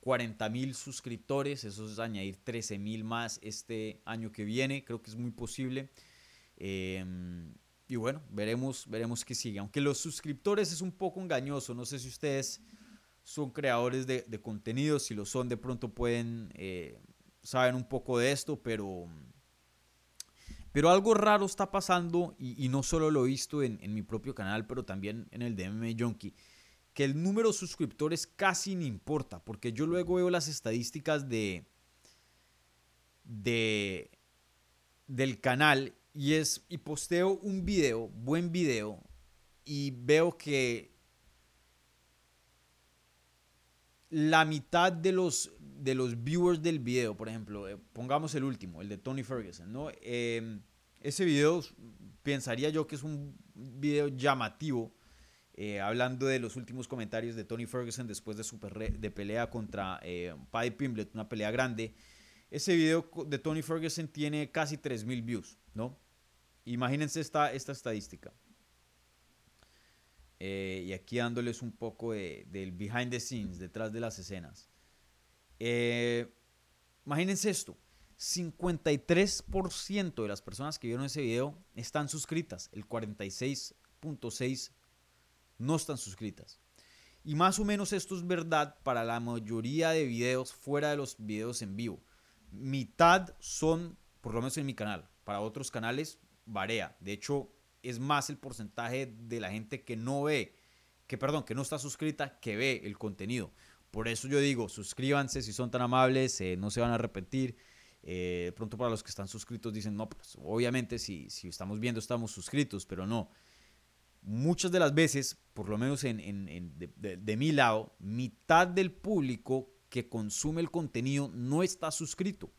40 eh, mil suscriptores, eso es añadir 13 mil más este año que viene, creo que es muy posible. Em, y bueno, veremos, veremos qué sigue. Aunque los suscriptores es un poco engañoso. No sé si ustedes son creadores de, contenido. Si lo son, de pronto pueden eh, saber un poco de esto. Pero, pero algo raro está pasando. Y, no solo lo he visto en, mi propio canal, pero también en el de Junkie. Que el número de suscriptores casi no importa. Porque yo luego veo las estadísticas de, de del canal y es y posteo un video, buen video y veo que la mitad de los de los viewers del video, por ejemplo, eh, pongamos el último, el de Tony Ferguson, ¿no? Em, ese video pensaría yo que es un video llamativo, eh, hablando de los últimos comentarios de Tony Ferguson después de su de pelea contra eh, Paddy Pimblet, una pelea grande. Ese video de Tony Ferguson tiene casi 3.000 views, ¿no? Imagínense esta, esta estadística. Eh, y aquí dándoles un poco del behind the scenes, detrás de las escenas. Eh, imagínense esto. 53% de las personas que vieron ese video están suscritas. El 46.6 no están suscritas. Y más o menos esto es verdad para la mayoría de videos fuera de los videos en vivo. Mitad son, por lo menos en mi canal, para otros canales varía. De hecho, es más el porcentaje de la gente que no ve, que perdón, que no está suscrita, que ve el contenido. Por eso yo digo, suscríbanse si son tan amables, eh, no se van a arrepentir. Eh, pronto para los que están suscritos dicen, no, pues obviamente si, si estamos viendo estamos suscritos, pero no. Muchas de las veces, por lo menos en, de, mi lado, mitad del público que consume el contenido no está suscrito.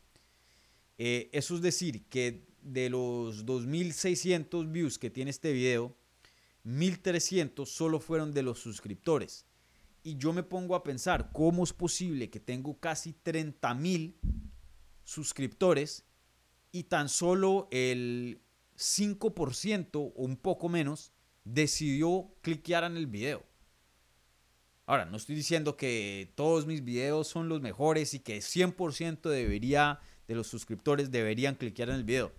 Eh, eso es decir, que de los 2.600 views que tiene este video, 1.300 solo fueron de los suscriptores. Y yo me pongo a pensar, ¿cómo es posible que tengo casi 30.000 suscriptores y tan solo el 5% o un poco menos decidió cliquear en el video? Ahora, no estoy diciendo que todos mis videos son los mejores y que 100% debería, de los suscriptores deberían cliquear en el video.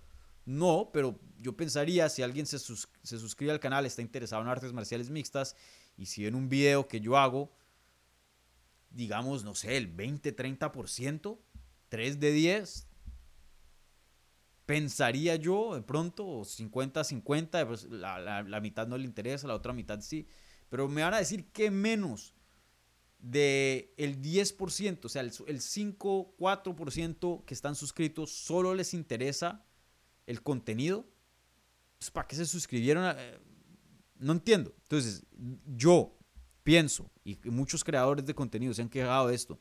No, pero yo pensaría si alguien se, suscribe al canal, está interesado en artes marciales mixtas y si ven un video que yo hago, digamos, no sé, el 20-30%, 3 de 10, pensaría yo de pronto, 50-50, pues, la, la, mitad no le interesa, la otra mitad sí, pero me van a decir que menos de el 10%, o sea, el, el 5-4% que están suscritos, solo les interesa el contenido, pues, ¿para qué se suscribieron? Eh, no entiendo. Entonces, yo pienso, y muchos creadores de contenido se han quejado de esto,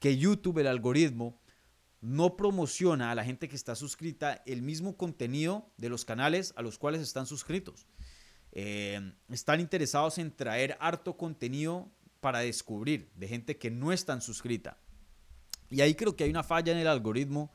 que YouTube, el algoritmo, no promociona a la gente que está suscrita el mismo contenido de los canales a los cuales están suscritos. Eh, están interesados en traer harto contenido para descubrir de gente que no están suscrita. Y ahí creo que hay una falla en el algoritmo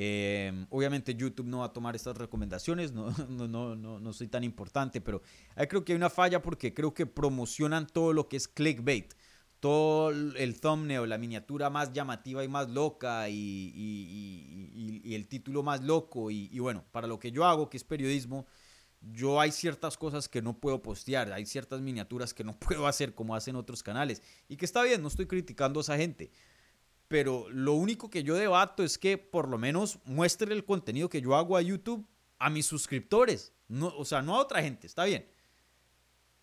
Em, obviamente YouTube no va a tomar estas recomendaciones, no, no, no, no, no soy tan importante, pero ahí creo que hay una falla porque creo que promocionan todo lo que es clickbait, todo el thumbnail, la miniatura más llamativa y más loca y, y, y, el título más loco y, bueno, para lo que yo hago, que es periodismo, yo hay ciertas cosas que no puedo postear, hay ciertas miniaturas que no puedo hacer como hacen otros canales y que está bien, no estoy criticando a esa gente pero lo único que yo debato es que por lo menos muestre el contenido que yo hago a YouTube a mis suscriptores. No, o sea, no a otra gente, está bien.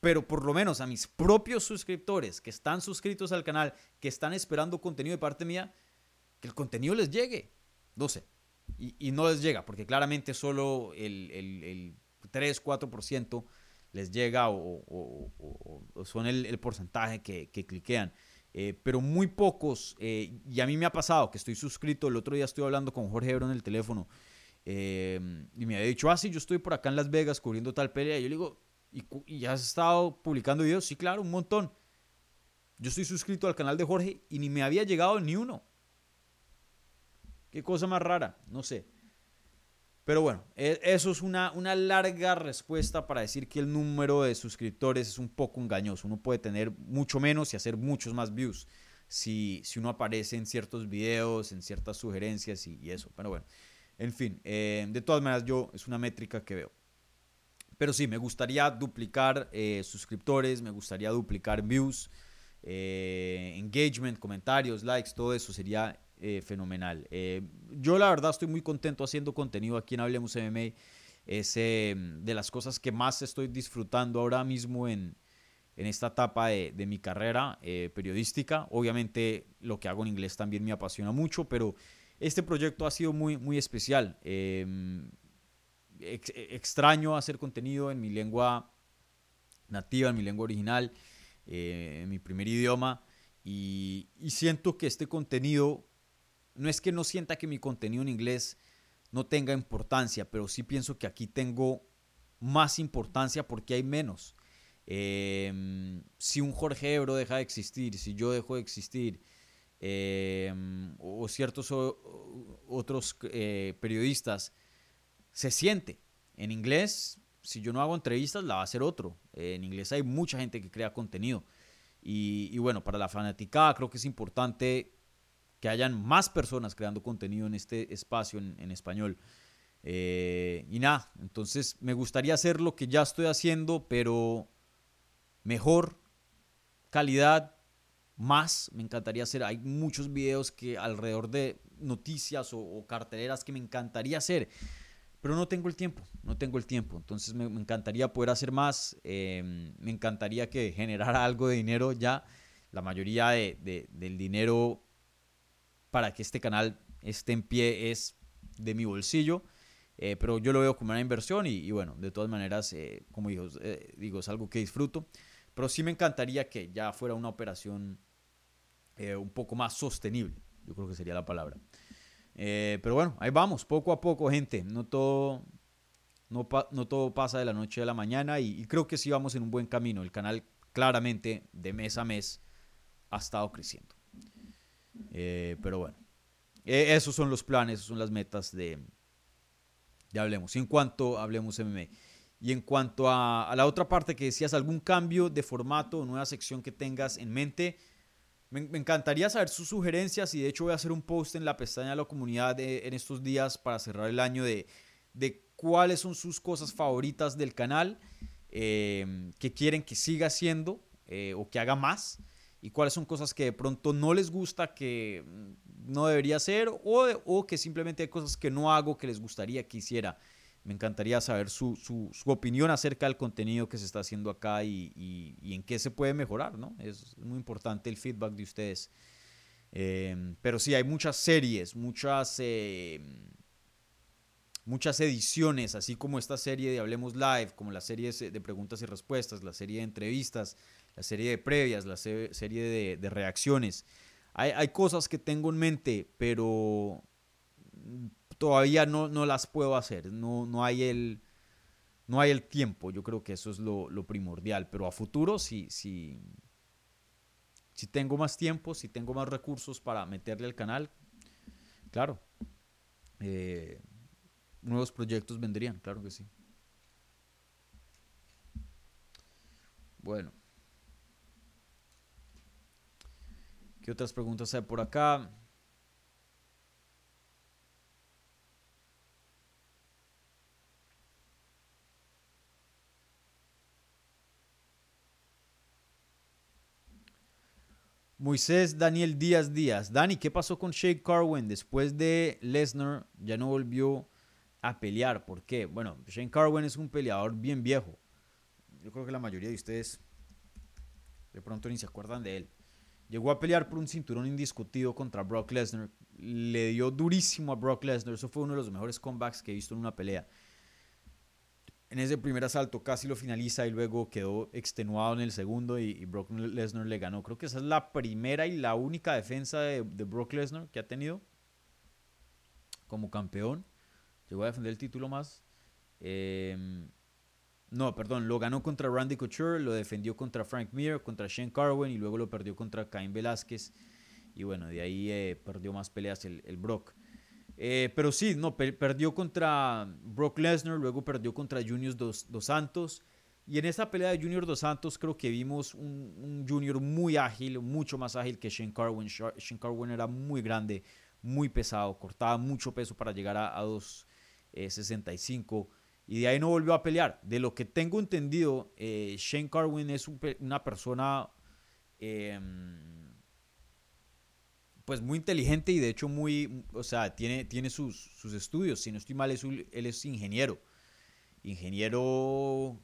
Pero por lo menos a mis propios suscriptores que están suscritos al canal, que están esperando contenido de parte mía, que el contenido les llegue. No sé. Y, no les llega, porque claramente solo el, el, 3, 4% les llega o, son el, porcentaje que, que cliquean. Eh, pero muy pocos, eh, y a mí me ha pasado que estoy suscrito, el otro día estoy hablando con Jorge Ebro en el teléfono, eh, y me había dicho, ah, sí, yo estoy por acá en Las Vegas cubriendo tal pelea, y yo le digo, ¿y, ya has estado publicando videos? Sí, claro, un montón. Yo estoy suscrito al canal de Jorge y ni me había llegado ni uno. Qué cosa más rara, no sé. Pero bueno, e, eso es una, una larga respuesta para decir que el número de suscriptores es un poco engañoso. Uno puede tener mucho menos y hacer muchos más views si, si uno aparece en ciertos videos, en ciertas sugerencias y, eso. Pero bueno, en fin, eh, de todas maneras yo es una métrica que veo. Pero sí, me gustaría duplicar eh, suscriptores, me gustaría duplicar views, eh, engagement, comentarios, likes, todo eso sería eh, fenomenal. Eh, yo la verdad estoy muy contento haciendo contenido aquí en Hablemos MMA. Es em, de las cosas que más estoy disfrutando ahora mismo en, en esta etapa de, mi carrera eh, periodística. Obviamente lo que hago en inglés también me apasiona mucho, pero este proyecto ha sido muy, muy especial. Extraño hacer contenido en mi lengua nativa, en mi lengua original, en mi primer idioma. Y, siento que este contenido no es que no sienta que mi contenido en inglés no tenga importancia, pero sí pienso que aquí tengo más importancia porque hay menos. Em, si un Jorge Ebro deja de existir, si yo dejo de existir, em, o ciertos otros eh, periodistas, se siente. En inglés, si yo no hago entrevistas, la va a hacer otro. en inglés hay mucha gente que crea contenido. Y, y bueno, para la fanaticada creo que es importante que hayan más personas creando contenido en este espacio en, español. Eh, y nada, entonces me gustaría hacer lo que ya estoy haciendo, pero mejor calidad, más. Me encantaría hacer. Hay muchos videos que alrededor de noticias o, carteleras que me encantaría hacer. Pero no tengo el tiempo, no tengo el tiempo. Entonces me, encantaría poder hacer más. Em, me encantaría que generara algo de dinero ya. La mayoría de, del dinero para que este canal esté en pie es de mi bolsillo. Eh, pero yo lo veo como una inversión y, bueno, de todas maneras, eh, como digo, eh, digo, es algo que disfruto. Pero sí me encantaría que ya fuera una operación un poco más sostenible, yo creo que sería la palabra. pero bueno, ahí vamos, poco a poco, gente. No todo, no, no todo pasa de la noche a la mañana y, y, creo que sí vamos en un buen camino. El canal claramente de mes a mes ha estado creciendo. Pero bueno, esos son los planes, esos son las metas de, ya Hablemos. Y en cuanto Hablemos MMA. Y en cuanto a, la otra parte que decías, algún cambio de formato nueva sección que tengas en mente, me, encantaría saber sus sugerencias y de hecho voy a hacer un post en la pestaña de la comunidad en estos días para cerrar el año de, de cuáles son sus cosas favoritas del canal, eh, que quieren que siga haciendo eh, o que haga más y cuáles son cosas que de pronto no les gusta, que no debería hacer o, o que simplemente hay cosas que no hago que les gustaría que hiciera. Me encantaría saber su, su, opinión acerca del contenido que se está haciendo acá y, y, en qué se puede mejorar, ¿no? Es muy importante el feedback de ustedes. Em, pero sí, hay muchas series, muchas, em, muchas ediciones, así como esta serie de Hablemos Live, como la serie de preguntas y respuestas, la serie de entrevistas, la serie de previas, la serie de, reacciones. Hay, cosas que tengo en mente, pero todavía no, no las puedo hacer. No, no, hay el, no hay el tiempo. Yo creo que eso es lo, primordial. Pero a futuro, si, si, si tengo más tiempo, si tengo más recursos para meterle al canal, claro. Eh, nuevos proyectos vendrían, claro que sí. Bueno. ¿Qué otras preguntas hay por acá? Moisés Daniel Díaz Díaz. Dani, ¿qué pasó con Shake Carwin? Después de Lesnar ya no volvió a pelear. ¿Por qué? Bueno, Shane Carwin es un peleador bien viejo. Yo creo que la mayoría de ustedes de pronto ni se acuerdan de él. Llegó a pelear por un cinturón indiscutido contra Brock Lesnar. Le dio durísimo a Brock Lesnar. Eso fue uno de los mejores comebacks que he visto en una pelea. En ese primer asalto casi lo finaliza y luego quedó extenuado en el segundo y, Brock Lesnar le ganó. Creo que esa es la primera y la única defensa de, Brock Lesnar que ha tenido como campeón. Llegó a defender el título más. Eh, no, perdón, lo ganó contra Randy Couture, lo defendió contra Frank Mir, contra Shane Carwin y luego lo perdió contra Cain Velázquez. Y bueno, de ahí eh, perdió más peleas el, Brock. Eh, pero sí, no, perdió contra Brock Lesnar, luego perdió contra Junior Dos, Santos. Y en esa pelea de Junior Dos Santos creo que vimos un, Junior muy ágil, mucho más ágil que Shane Carwin. Shane Carwin era muy grande, muy pesado, cortaba mucho peso para llegar a, a 265. Y de ahí no volvió a pelear. De lo que tengo entendido, eh, Shane Carwin es una persona em, pues muy inteligente y de hecho muy, o sea, tiene, tiene sus, sus estudios. Si no estoy mal, él es ingeniero. Ingeniero...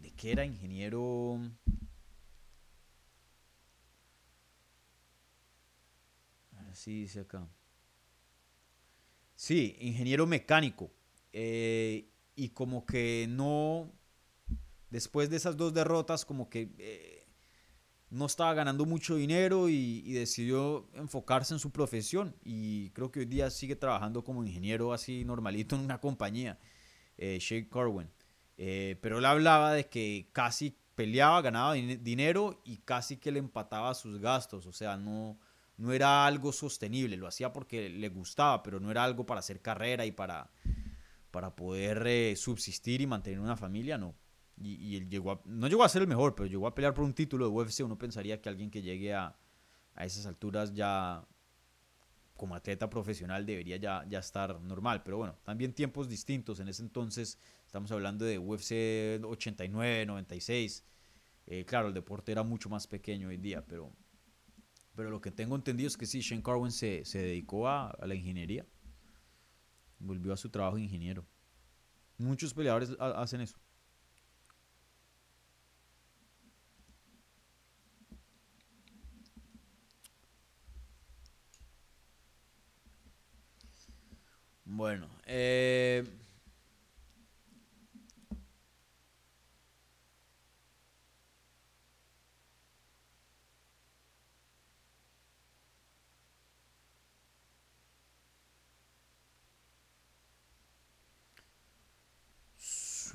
¿De qué era? Ingeniero... Sí, dice acá. Sí, ingeniero mecánico. Eh, y como que no, después de esas dos derrotas, como que eh, no estaba ganando mucho dinero y, decidió enfocarse en su profesión. Y creo que hoy día sigue trabajando como ingeniero así normalito en una compañía, eh, Shake Corwin. Eh, pero él hablaba de que casi peleaba, ganaba dinero y casi que le empataba sus gastos. O sea, no, no era algo sostenible. Lo hacía porque le gustaba, pero no era algo para hacer carrera y para para poder eh, subsistir y mantener una familia, no. Y, él llegó a, no llegó a ser el mejor, pero llegó a pelear por un título de UFC. Uno pensaría que alguien que llegue a, a esas alturas ya como atleta profesional debería ya, ya estar normal. Pero bueno, también tiempos distintos. En ese entonces estamos hablando de UFC 89, 96. Eh, claro, el deporte era mucho más pequeño hoy día, pero, pero lo que tengo entendido es que sí, Shane Carwin se, se dedicó a, a, la ingeniería. Volvió a su trabajo de ingeniero. Muchos peleadores hacen eso. Bueno, eh,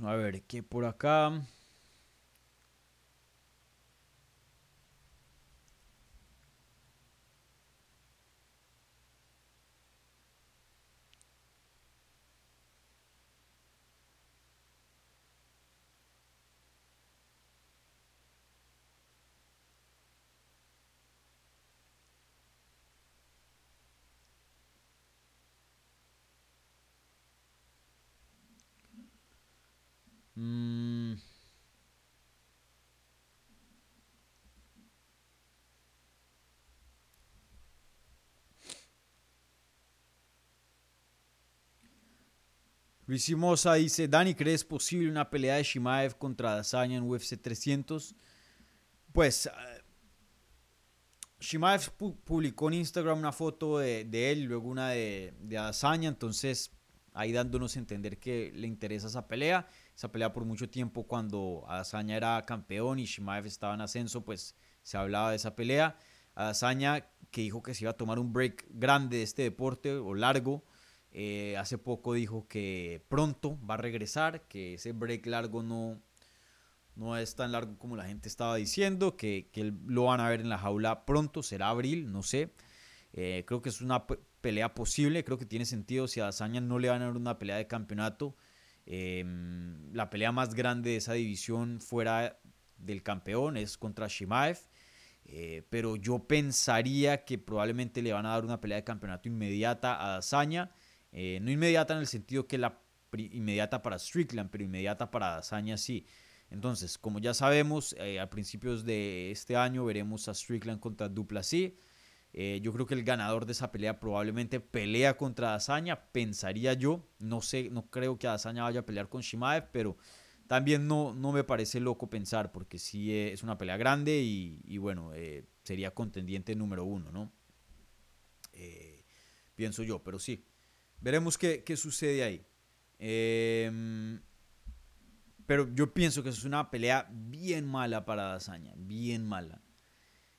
A ver, ¿qué por acá? Luis Simosa dice, Dani, ¿crees posible una pelea de Shimaev contra Dazaña en UFC 300? Pues, uh, Shimaev pu publicó en Instagram una foto de, él luego una de, de Dazaña, entonces ahí dándonos a entender que le interesa esa pelea esa pelea por mucho tiempo cuando Adesanya era campeón y Shimaev estaba en ascenso, pues se hablaba de esa pelea. Adesanya que dijo que se iba a tomar un break grande de este deporte o largo, eh, hace poco dijo que pronto va a regresar, que ese break largo no, no es tan largo como la gente estaba diciendo, que, que lo van a ver en la jaula pronto, será abril, no sé. Eh, creo que es una pelea posible, creo que tiene sentido si a Adesanya no le van a dar una pelea de campeonato Em, la pelea más grande de esa división fuera del campeón es contra Shimaev. Eh, pero yo pensaría que probablemente le van a dar una pelea de campeonato inmediata a Dazaña. Eh, no inmediata en el sentido que la inmediata para Strickland, pero inmediata para Dazaña sí. Entonces, como ya sabemos, eh, a principios de este año veremos a Strickland contra Duplessis. Eh, yo creo que el ganador de esa pelea probablemente pelea contra Dazaña, pensaría yo. No sé, no creo que Dazaña vaya a pelear con Shimaev, pero también no, no me parece loco pensar, porque sí eh, es una pelea grande y, bueno, sería contendiente número uno, ¿no? pienso yo, pero sí. Veremos qué, qué sucede ahí. Em, pero yo pienso que es una pelea bien mala para Dazaña, bien mala.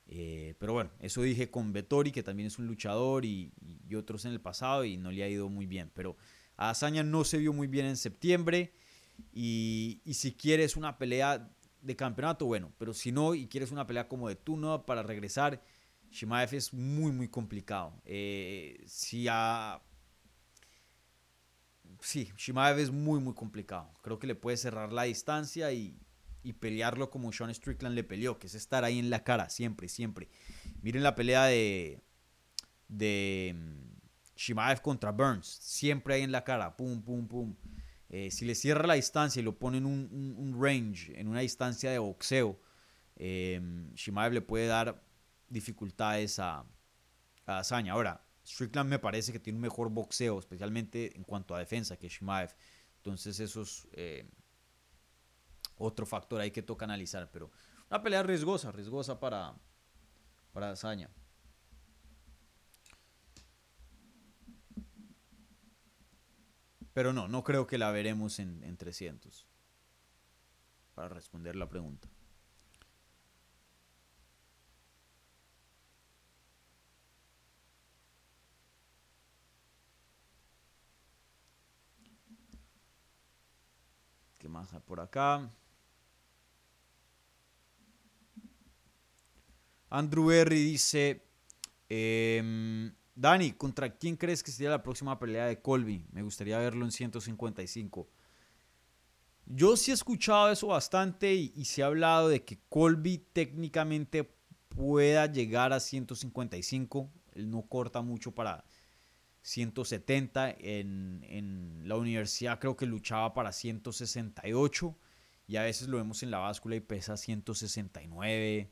Eh, pero bueno, eso dije con Vettori, que también es un luchador, y, otros en el pasado, y no le ha ido muy bien. Pero a Azaña no se vio muy bien en septiembre. Y, si quieres una pelea de campeonato, bueno, pero si no, y quieres una pelea como de turno para regresar, Shimaev es muy, muy complicado. Eh, si a. Sí, Shimaev es muy, muy complicado. Creo que le puede cerrar la distancia y, y pelearlo como Sean Strickland le peleó, que es estar ahí en la cara, siempre, siempre. Miren la pelea de, de mm, Shimaev contra Burns, siempre ahí en la cara, pum, pum, pum. Eh, si le cierra la distancia y lo pone en un, range, en una distancia de boxeo, eh, Shimaev le puede dar dificultades a, a Hazaña. Ahora, Strickland me parece que tiene un mejor boxeo, especialmente en cuanto a defensa que Shimaev. Entonces esos eh, otro factor ahí que toca analizar. Pero una pelea riesgosa, riesgosa para, para. Pero no, no creo que la veremos en, en 300. Para responder la pregunta. ¿Qué más hay por acá? Andrew Berry dice, em, Dani, ¿contra quién crees que sería la próxima pelea de Colby? Me gustaría verlo en 155. Yo sí he escuchado eso bastante y, se ha hablado de que Colby técnicamente pueda llegar a 155. Él no corta mucho para 170. En, en la universidad creo que luchaba para 168 y a veces lo vemos en la báscula y pesa 169.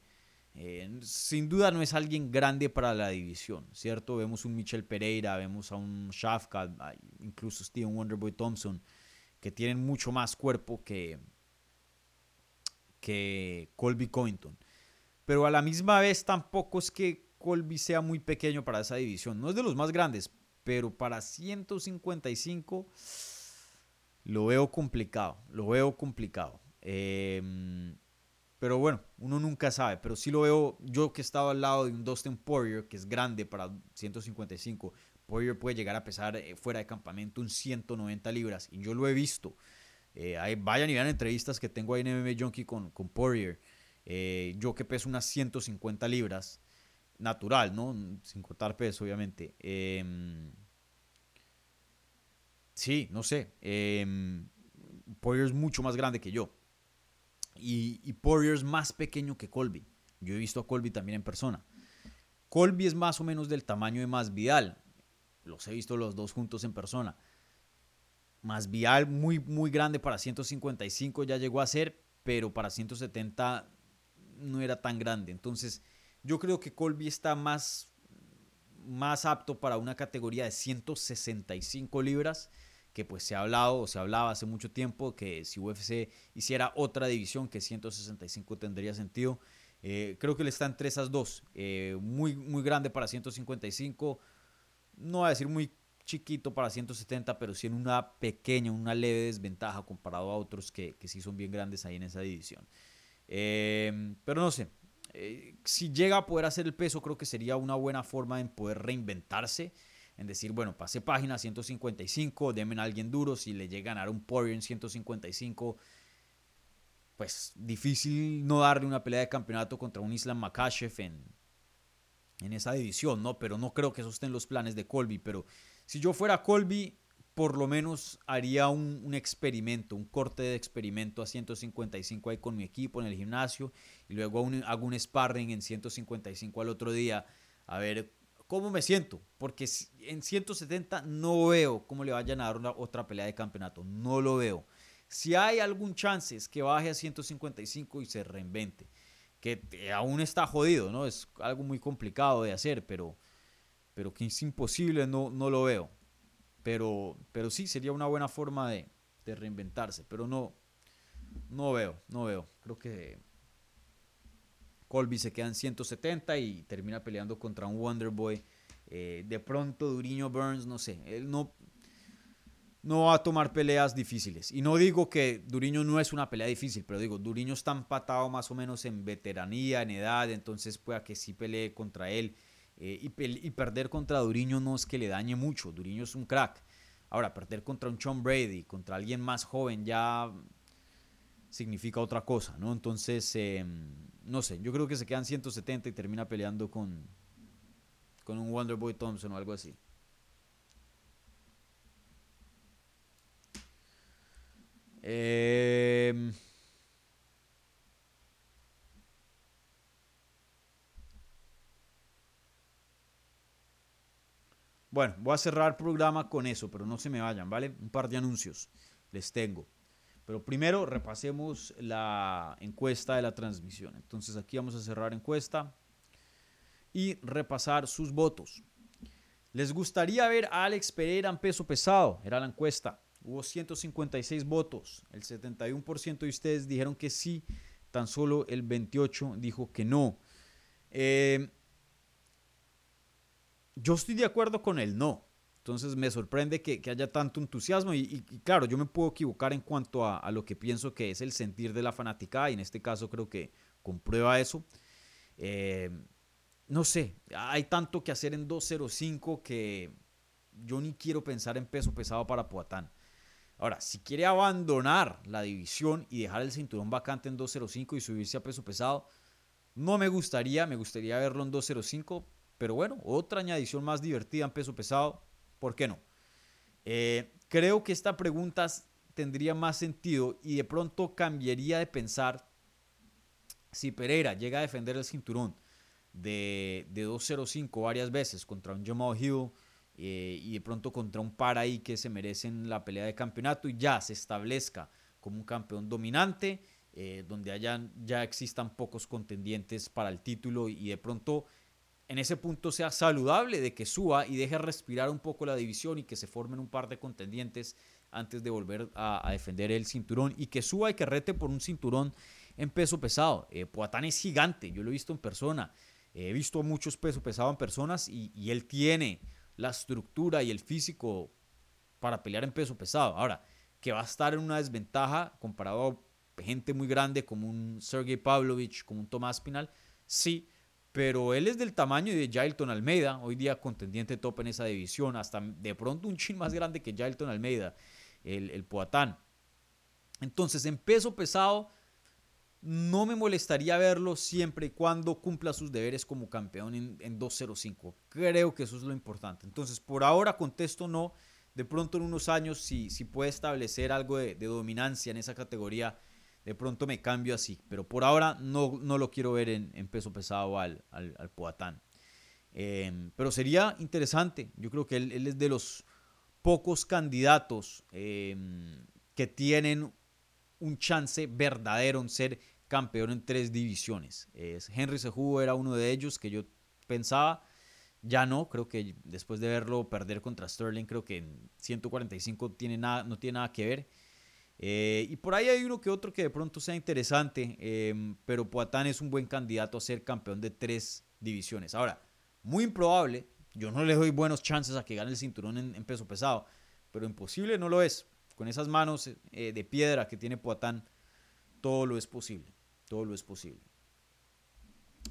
Eh, sin duda no es alguien grande para la división, ¿cierto? Vemos un Michel Pereira, vemos a un Shafka, incluso Steven Wonderboy Thompson, que tienen mucho más cuerpo que, que Colby Covington. Pero a la misma vez tampoco es que Colby sea muy pequeño para esa división. No es de los más grandes, pero para 155 lo veo complicado. Lo veo complicado. Em, pero bueno, uno nunca sabe. Pero sí lo veo, yo que estaba al lado de un Dustin Poirier, que es grande para 155. Poirier puede llegar a pesar eh, fuera de campamento un 190 libras. Y yo lo he visto. Eh, vayan y vean entrevistas que tengo ahí en MMA Junkie con, con Poirier. Eh, yo que peso unas 150 libras, natural, ¿no? Sin cortar peso, obviamente. Em, sí, no sé. Em, Poirier es mucho más grande que yo. Y, y Poirier es más pequeño que Colby. Yo he visto a Colby también en persona. Colby es más o menos del tamaño de Masvidal. Los he visto los dos juntos en persona. Masvidal muy, muy grande para 155 ya llegó a ser, pero para 170 no era tan grande. Entonces, yo creo que Colby está más, más apto para una categoría de 165 libras, que pues se ha hablado o se hablaba hace mucho tiempo que si UFC hiciera otra división que 165 tendría sentido. Eh, creo que le están 3 a 2. muy, muy grande para 155. No voy a decir muy chiquito para 170, pero sí en una pequeña, una leve desventaja comparado a otros que, que sí son bien grandes ahí en esa división. Em, pero no sé, eh, si llega a poder hacer el peso, creo que sería una buena forma en poder reinventarse. En decir, bueno, pasé página 155, denme a alguien duro. Si le llega a ganar un Poirier en 155, pues difícil no darle una pelea de campeonato contra un Islam Makashev en, en esa división, ¿no? Pero no creo que eso esté en los planes de Colby. Pero si yo fuera Colby, por lo menos haría un, experimento, un corte de experimento a 155 ahí con mi equipo en el gimnasio y luego hago un sparring en 155 al otro día a ver cómo me siento, porque en 170 no veo cómo le vayan a dar una, otra pelea de campeonato, no lo veo. Si hay algún chance es que baje a 155 y se reinvente, que aún está jodido, ¿no? Es algo muy complicado de hacer, pero, pero que es imposible, no, no lo veo. Pero, pero sí, sería una buena forma de, reinventarse. Pero no, no veo, no veo. Creo que Colby se queda en 170 y termina peleando contra un Wonderboy. Eh, de pronto Duriño Burns, no sé, él no, no va a tomar peleas difíciles. Y no digo que Duriño no es una pelea difícil, pero digo, Duriño está empatado más o menos en veteranía, en edad, entonces pueda que sí pelee contra él eh, y, perder contra Duriño no es que le dañe mucho. Duriño es un crack. Ahora, perder contra un John Brady, contra alguien más joven, ya significa otra cosa, ¿no? Entonces, em, no sé, yo creo que se quedan 170 y termina peleando con, con un Wonderboy Thompson o algo así. Eh, Bueno, voy a cerrar programa con eso, pero no se me vayan, ¿vale? Un par de anuncios les tengo. Pero primero repasemos la encuesta de la transmisión. Entonces aquí vamos a cerrar encuesta y repasar sus votos. ¿Les gustaría ver a Alex Pereira en peso pesado? Era la encuesta. Hubo 156 votos. El 71% de ustedes dijeron que sí. Tan solo el 28% dijo que no. Eh, yo estoy de acuerdo con el no. Entonces me sorprende que, haya tanto entusiasmo y, claro, yo me puedo equivocar en cuanto a, lo que pienso que es el sentir de la fanática y en este caso creo que comprueba eso. Eh, no sé, hay tanto que hacer en 205 que yo ni quiero pensar en peso pesado para Poatán. Ahora, si quiere abandonar la división y dejar el cinturón vacante en 205 y subirse a peso pesado, no me gustaría, me gustaría verlo en 205, pero bueno, otra añadición más divertida en peso pesado, ¿por qué no? Eh, creo que esta pregunta tendría más sentido y de pronto cambiaría de pensar si Pereira llega a defender el cinturón de, de 205 varias veces contra un Jamal Hill eh, y de pronto contra un par ahí que se merecen la pelea de campeonato y ya se establezca como un campeón dominante, eh, donde hayan, ya existan pocos contendientes para el título y de pronto en ese punto sea saludable de que suba y deje respirar un poco la división y que se formen un par de contendientes antes de volver a, defender el cinturón y que suba y que rete por un cinturón en peso pesado. Eh, Poatán es gigante, yo lo he visto en persona, he visto muchos pesos pesados en personas y, él tiene la estructura y el físico para pelear en peso pesado. Ahora, que va a estar en una desventaja comparado a gente muy grande como un Sergey Pavlovich, como un Tomás Pinal, sí, pero él es del tamaño de Jailton Almeida, hoy día contendiente top en esa división, hasta de pronto un chin más grande que Jailton Almeida, el, el Poatán. Entonces, en peso pesado, no me molestaría verlo siempre y cuando cumpla sus deberes como campeón en, en 205. Creo que eso es lo importante. Entonces, por ahora contesto no. De pronto en unos años, si, si puede establecer algo de, de dominancia en esa categoría, de pronto me cambio así. Pero por ahora no, no lo quiero ver en, peso pesado al, al, Poatán. Em, pero sería interesante. Yo creo que él, es de los pocos candidatos em, que tienen un chance verdadero en ser campeón en tres divisiones. Es, Henry Sejudo era uno de ellos que yo pensaba. Ya no, creo que después de verlo perder contra Sterling, creo que en 145 tiene nada, no tiene nada que ver. Eh, y por ahí hay uno que otro que de pronto sea interesante, em, pero Poatán es un buen candidato a ser campeón de tres divisiones. Ahora, muy improbable, yo no le doy buenos chances a que gane el cinturón en, peso pesado, pero imposible no lo es. Con esas manos eh, de piedra que tiene Poatán, todo lo es posible, todo lo es posible.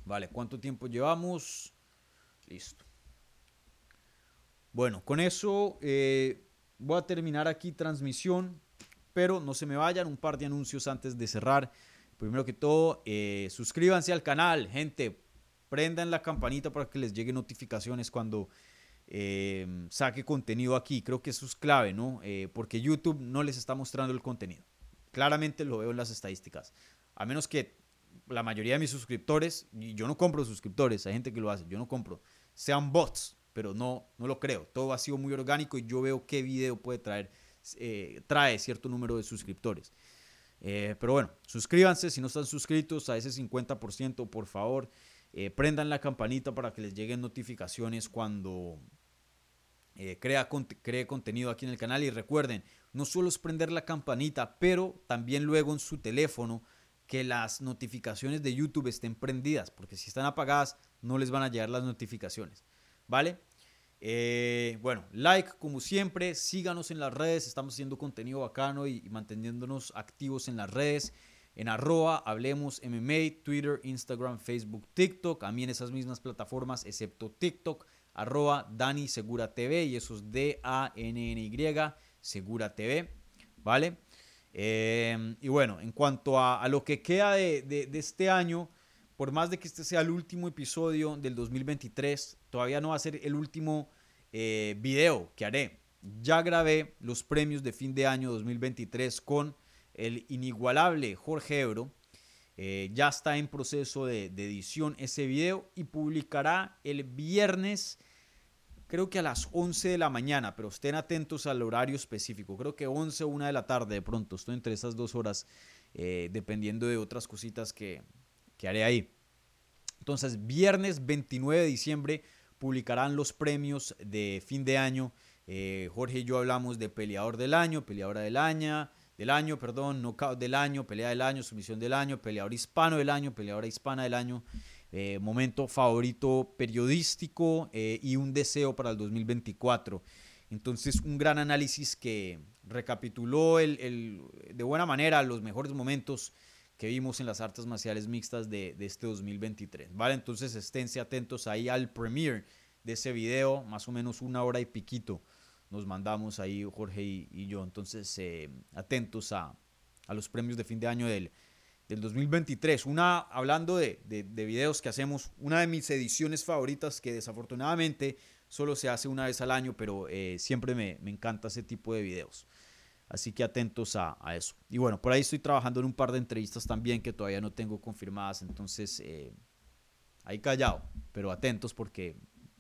Vale, ¿cuánto tiempo llevamos? Listo. Bueno, con eso eh, voy a terminar aquí transmisión pero no se me vayan, un par de anuncios antes de cerrar. Primero que todo, eh, suscríbanse al canal, gente, prendan la campanita para que les lleguen notificaciones cuando eh, saque contenido aquí. Creo que eso es clave, ¿no? Eh, porque YouTube no les está mostrando el contenido. Claramente lo veo en las estadísticas. A menos que la mayoría de mis suscriptores, y yo no compro suscriptores, hay gente que lo hace, yo no compro, sean bots, pero no, no lo creo. Todo ha sido muy orgánico y yo veo qué video puede traer eh, trae cierto número de suscriptores. Eh, pero bueno, suscríbanse si no están suscritos a ese 50%, por favor. Eh, prendan la campanita para que les lleguen notificaciones cuando crea, cree contenido aquí en el canal. Y recuerden, no solo es prender la campanita, pero también luego en su teléfono que las notificaciones de YouTube estén prendidas, porque si están apagadas no les van a llegar las notificaciones. ¿Vale? Eh, bueno, like como siempre, síganos en las redes, estamos haciendo contenido bacano y, manteniéndonos activos en las redes. En arroba, hablemos MMA, Twitter, Instagram, Facebook, TikTok, en esas mismas plataformas, excepto TikTok, arroba Dani Segura TV y eso es D-A-N-N-Y, Segura TV, ¿vale? Eh, y bueno, en cuanto a, lo que queda de, de este año, por más de que este sea el último episodio del 2023, todavía no va a ser el último eh, video que haré. Ya grabé los premios de fin de año 2023 con el inigualable Jorge Ebro. Eh, ya está en proceso de, edición ese video y publicará el viernes, creo que a las 11 de la mañana, pero estén atentos al horario específico. Creo que 11 o 1 de la tarde de pronto. Estoy entre esas dos horas, eh, dependiendo de otras cositas que, que haré ahí. Entonces, viernes 29 de diciembre publicarán los premios de fin de año. Eh, Jorge y yo hablamos de peleador del año, peleadora del año, del año, perdón, knockout del año, pelea del año, sumisión del año, peleador hispano del año, peleadora hispana del año, eh, momento favorito periodístico eh, y un deseo para el 2024. Entonces, un gran análisis que recapituló el, de buena manera los mejores momentos que vimos en las artes marciales mixtas de, este 2023. ¿vale? Entonces esténse atentos ahí al premiere de ese video, más o menos una hora y piquito nos mandamos ahí Jorge y, yo. Entonces eh, atentos a, los premios de fin de año del, del 2023. Una, hablando de, de, videos que hacemos, una de mis ediciones favoritas que desafortunadamente solo se hace una vez al año, pero eh, siempre me, me encanta ese tipo de videos. Así que atentos a, eso. Y bueno, por ahí estoy trabajando en un par de entrevistas también que todavía no tengo confirmadas. Entonces, eh, ahí callado, pero atentos porque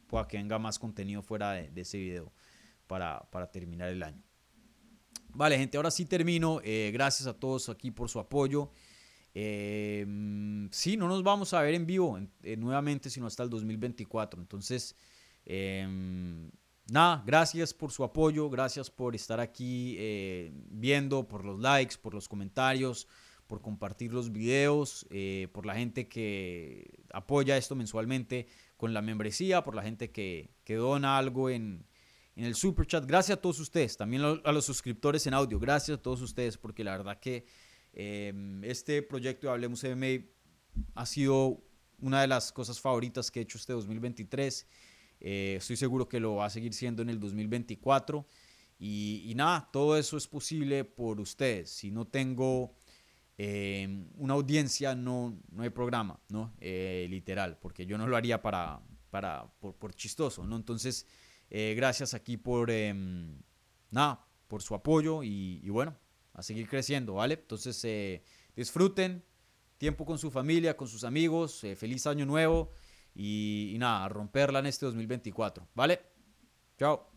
pueda que venga más contenido fuera de, ese video para, terminar el año. Vale, gente, ahora sí termino. Eh, gracias a todos aquí por su apoyo. Eh, sí, no nos vamos a ver en vivo nuevamente, sino hasta el 2024. Entonces, nada, gracias por su apoyo, gracias por estar aquí viendo, por los likes, por los comentarios, por compartir los videos, por la gente que apoya esto mensualmente con la membresía, por la gente que, que dona algo en, en el super chat. Gracias a todos ustedes, también a los suscriptores en audio. Gracias a todos ustedes, porque la verdad que em, este proyecto de Hablemos MMA ha sido una de las cosas favoritas que he hecho este 2023. Eh, estoy seguro que lo va a seguir siendo en el 2024. Y, nada, todo eso es posible por ustedes. Si no tengo em, una audiencia, no, no hay programa, ¿no? Eh, literal, porque yo no lo haría para, para, por, por chistoso, ¿no? Entonces, eh, gracias aquí por, em, nada, por su apoyo y, bueno, a seguir creciendo, ¿vale? Entonces, eh, disfruten tiempo con su familia, con sus amigos, eh, feliz año nuevo y, nada, romperla en este 2024, ¿vale? Chao.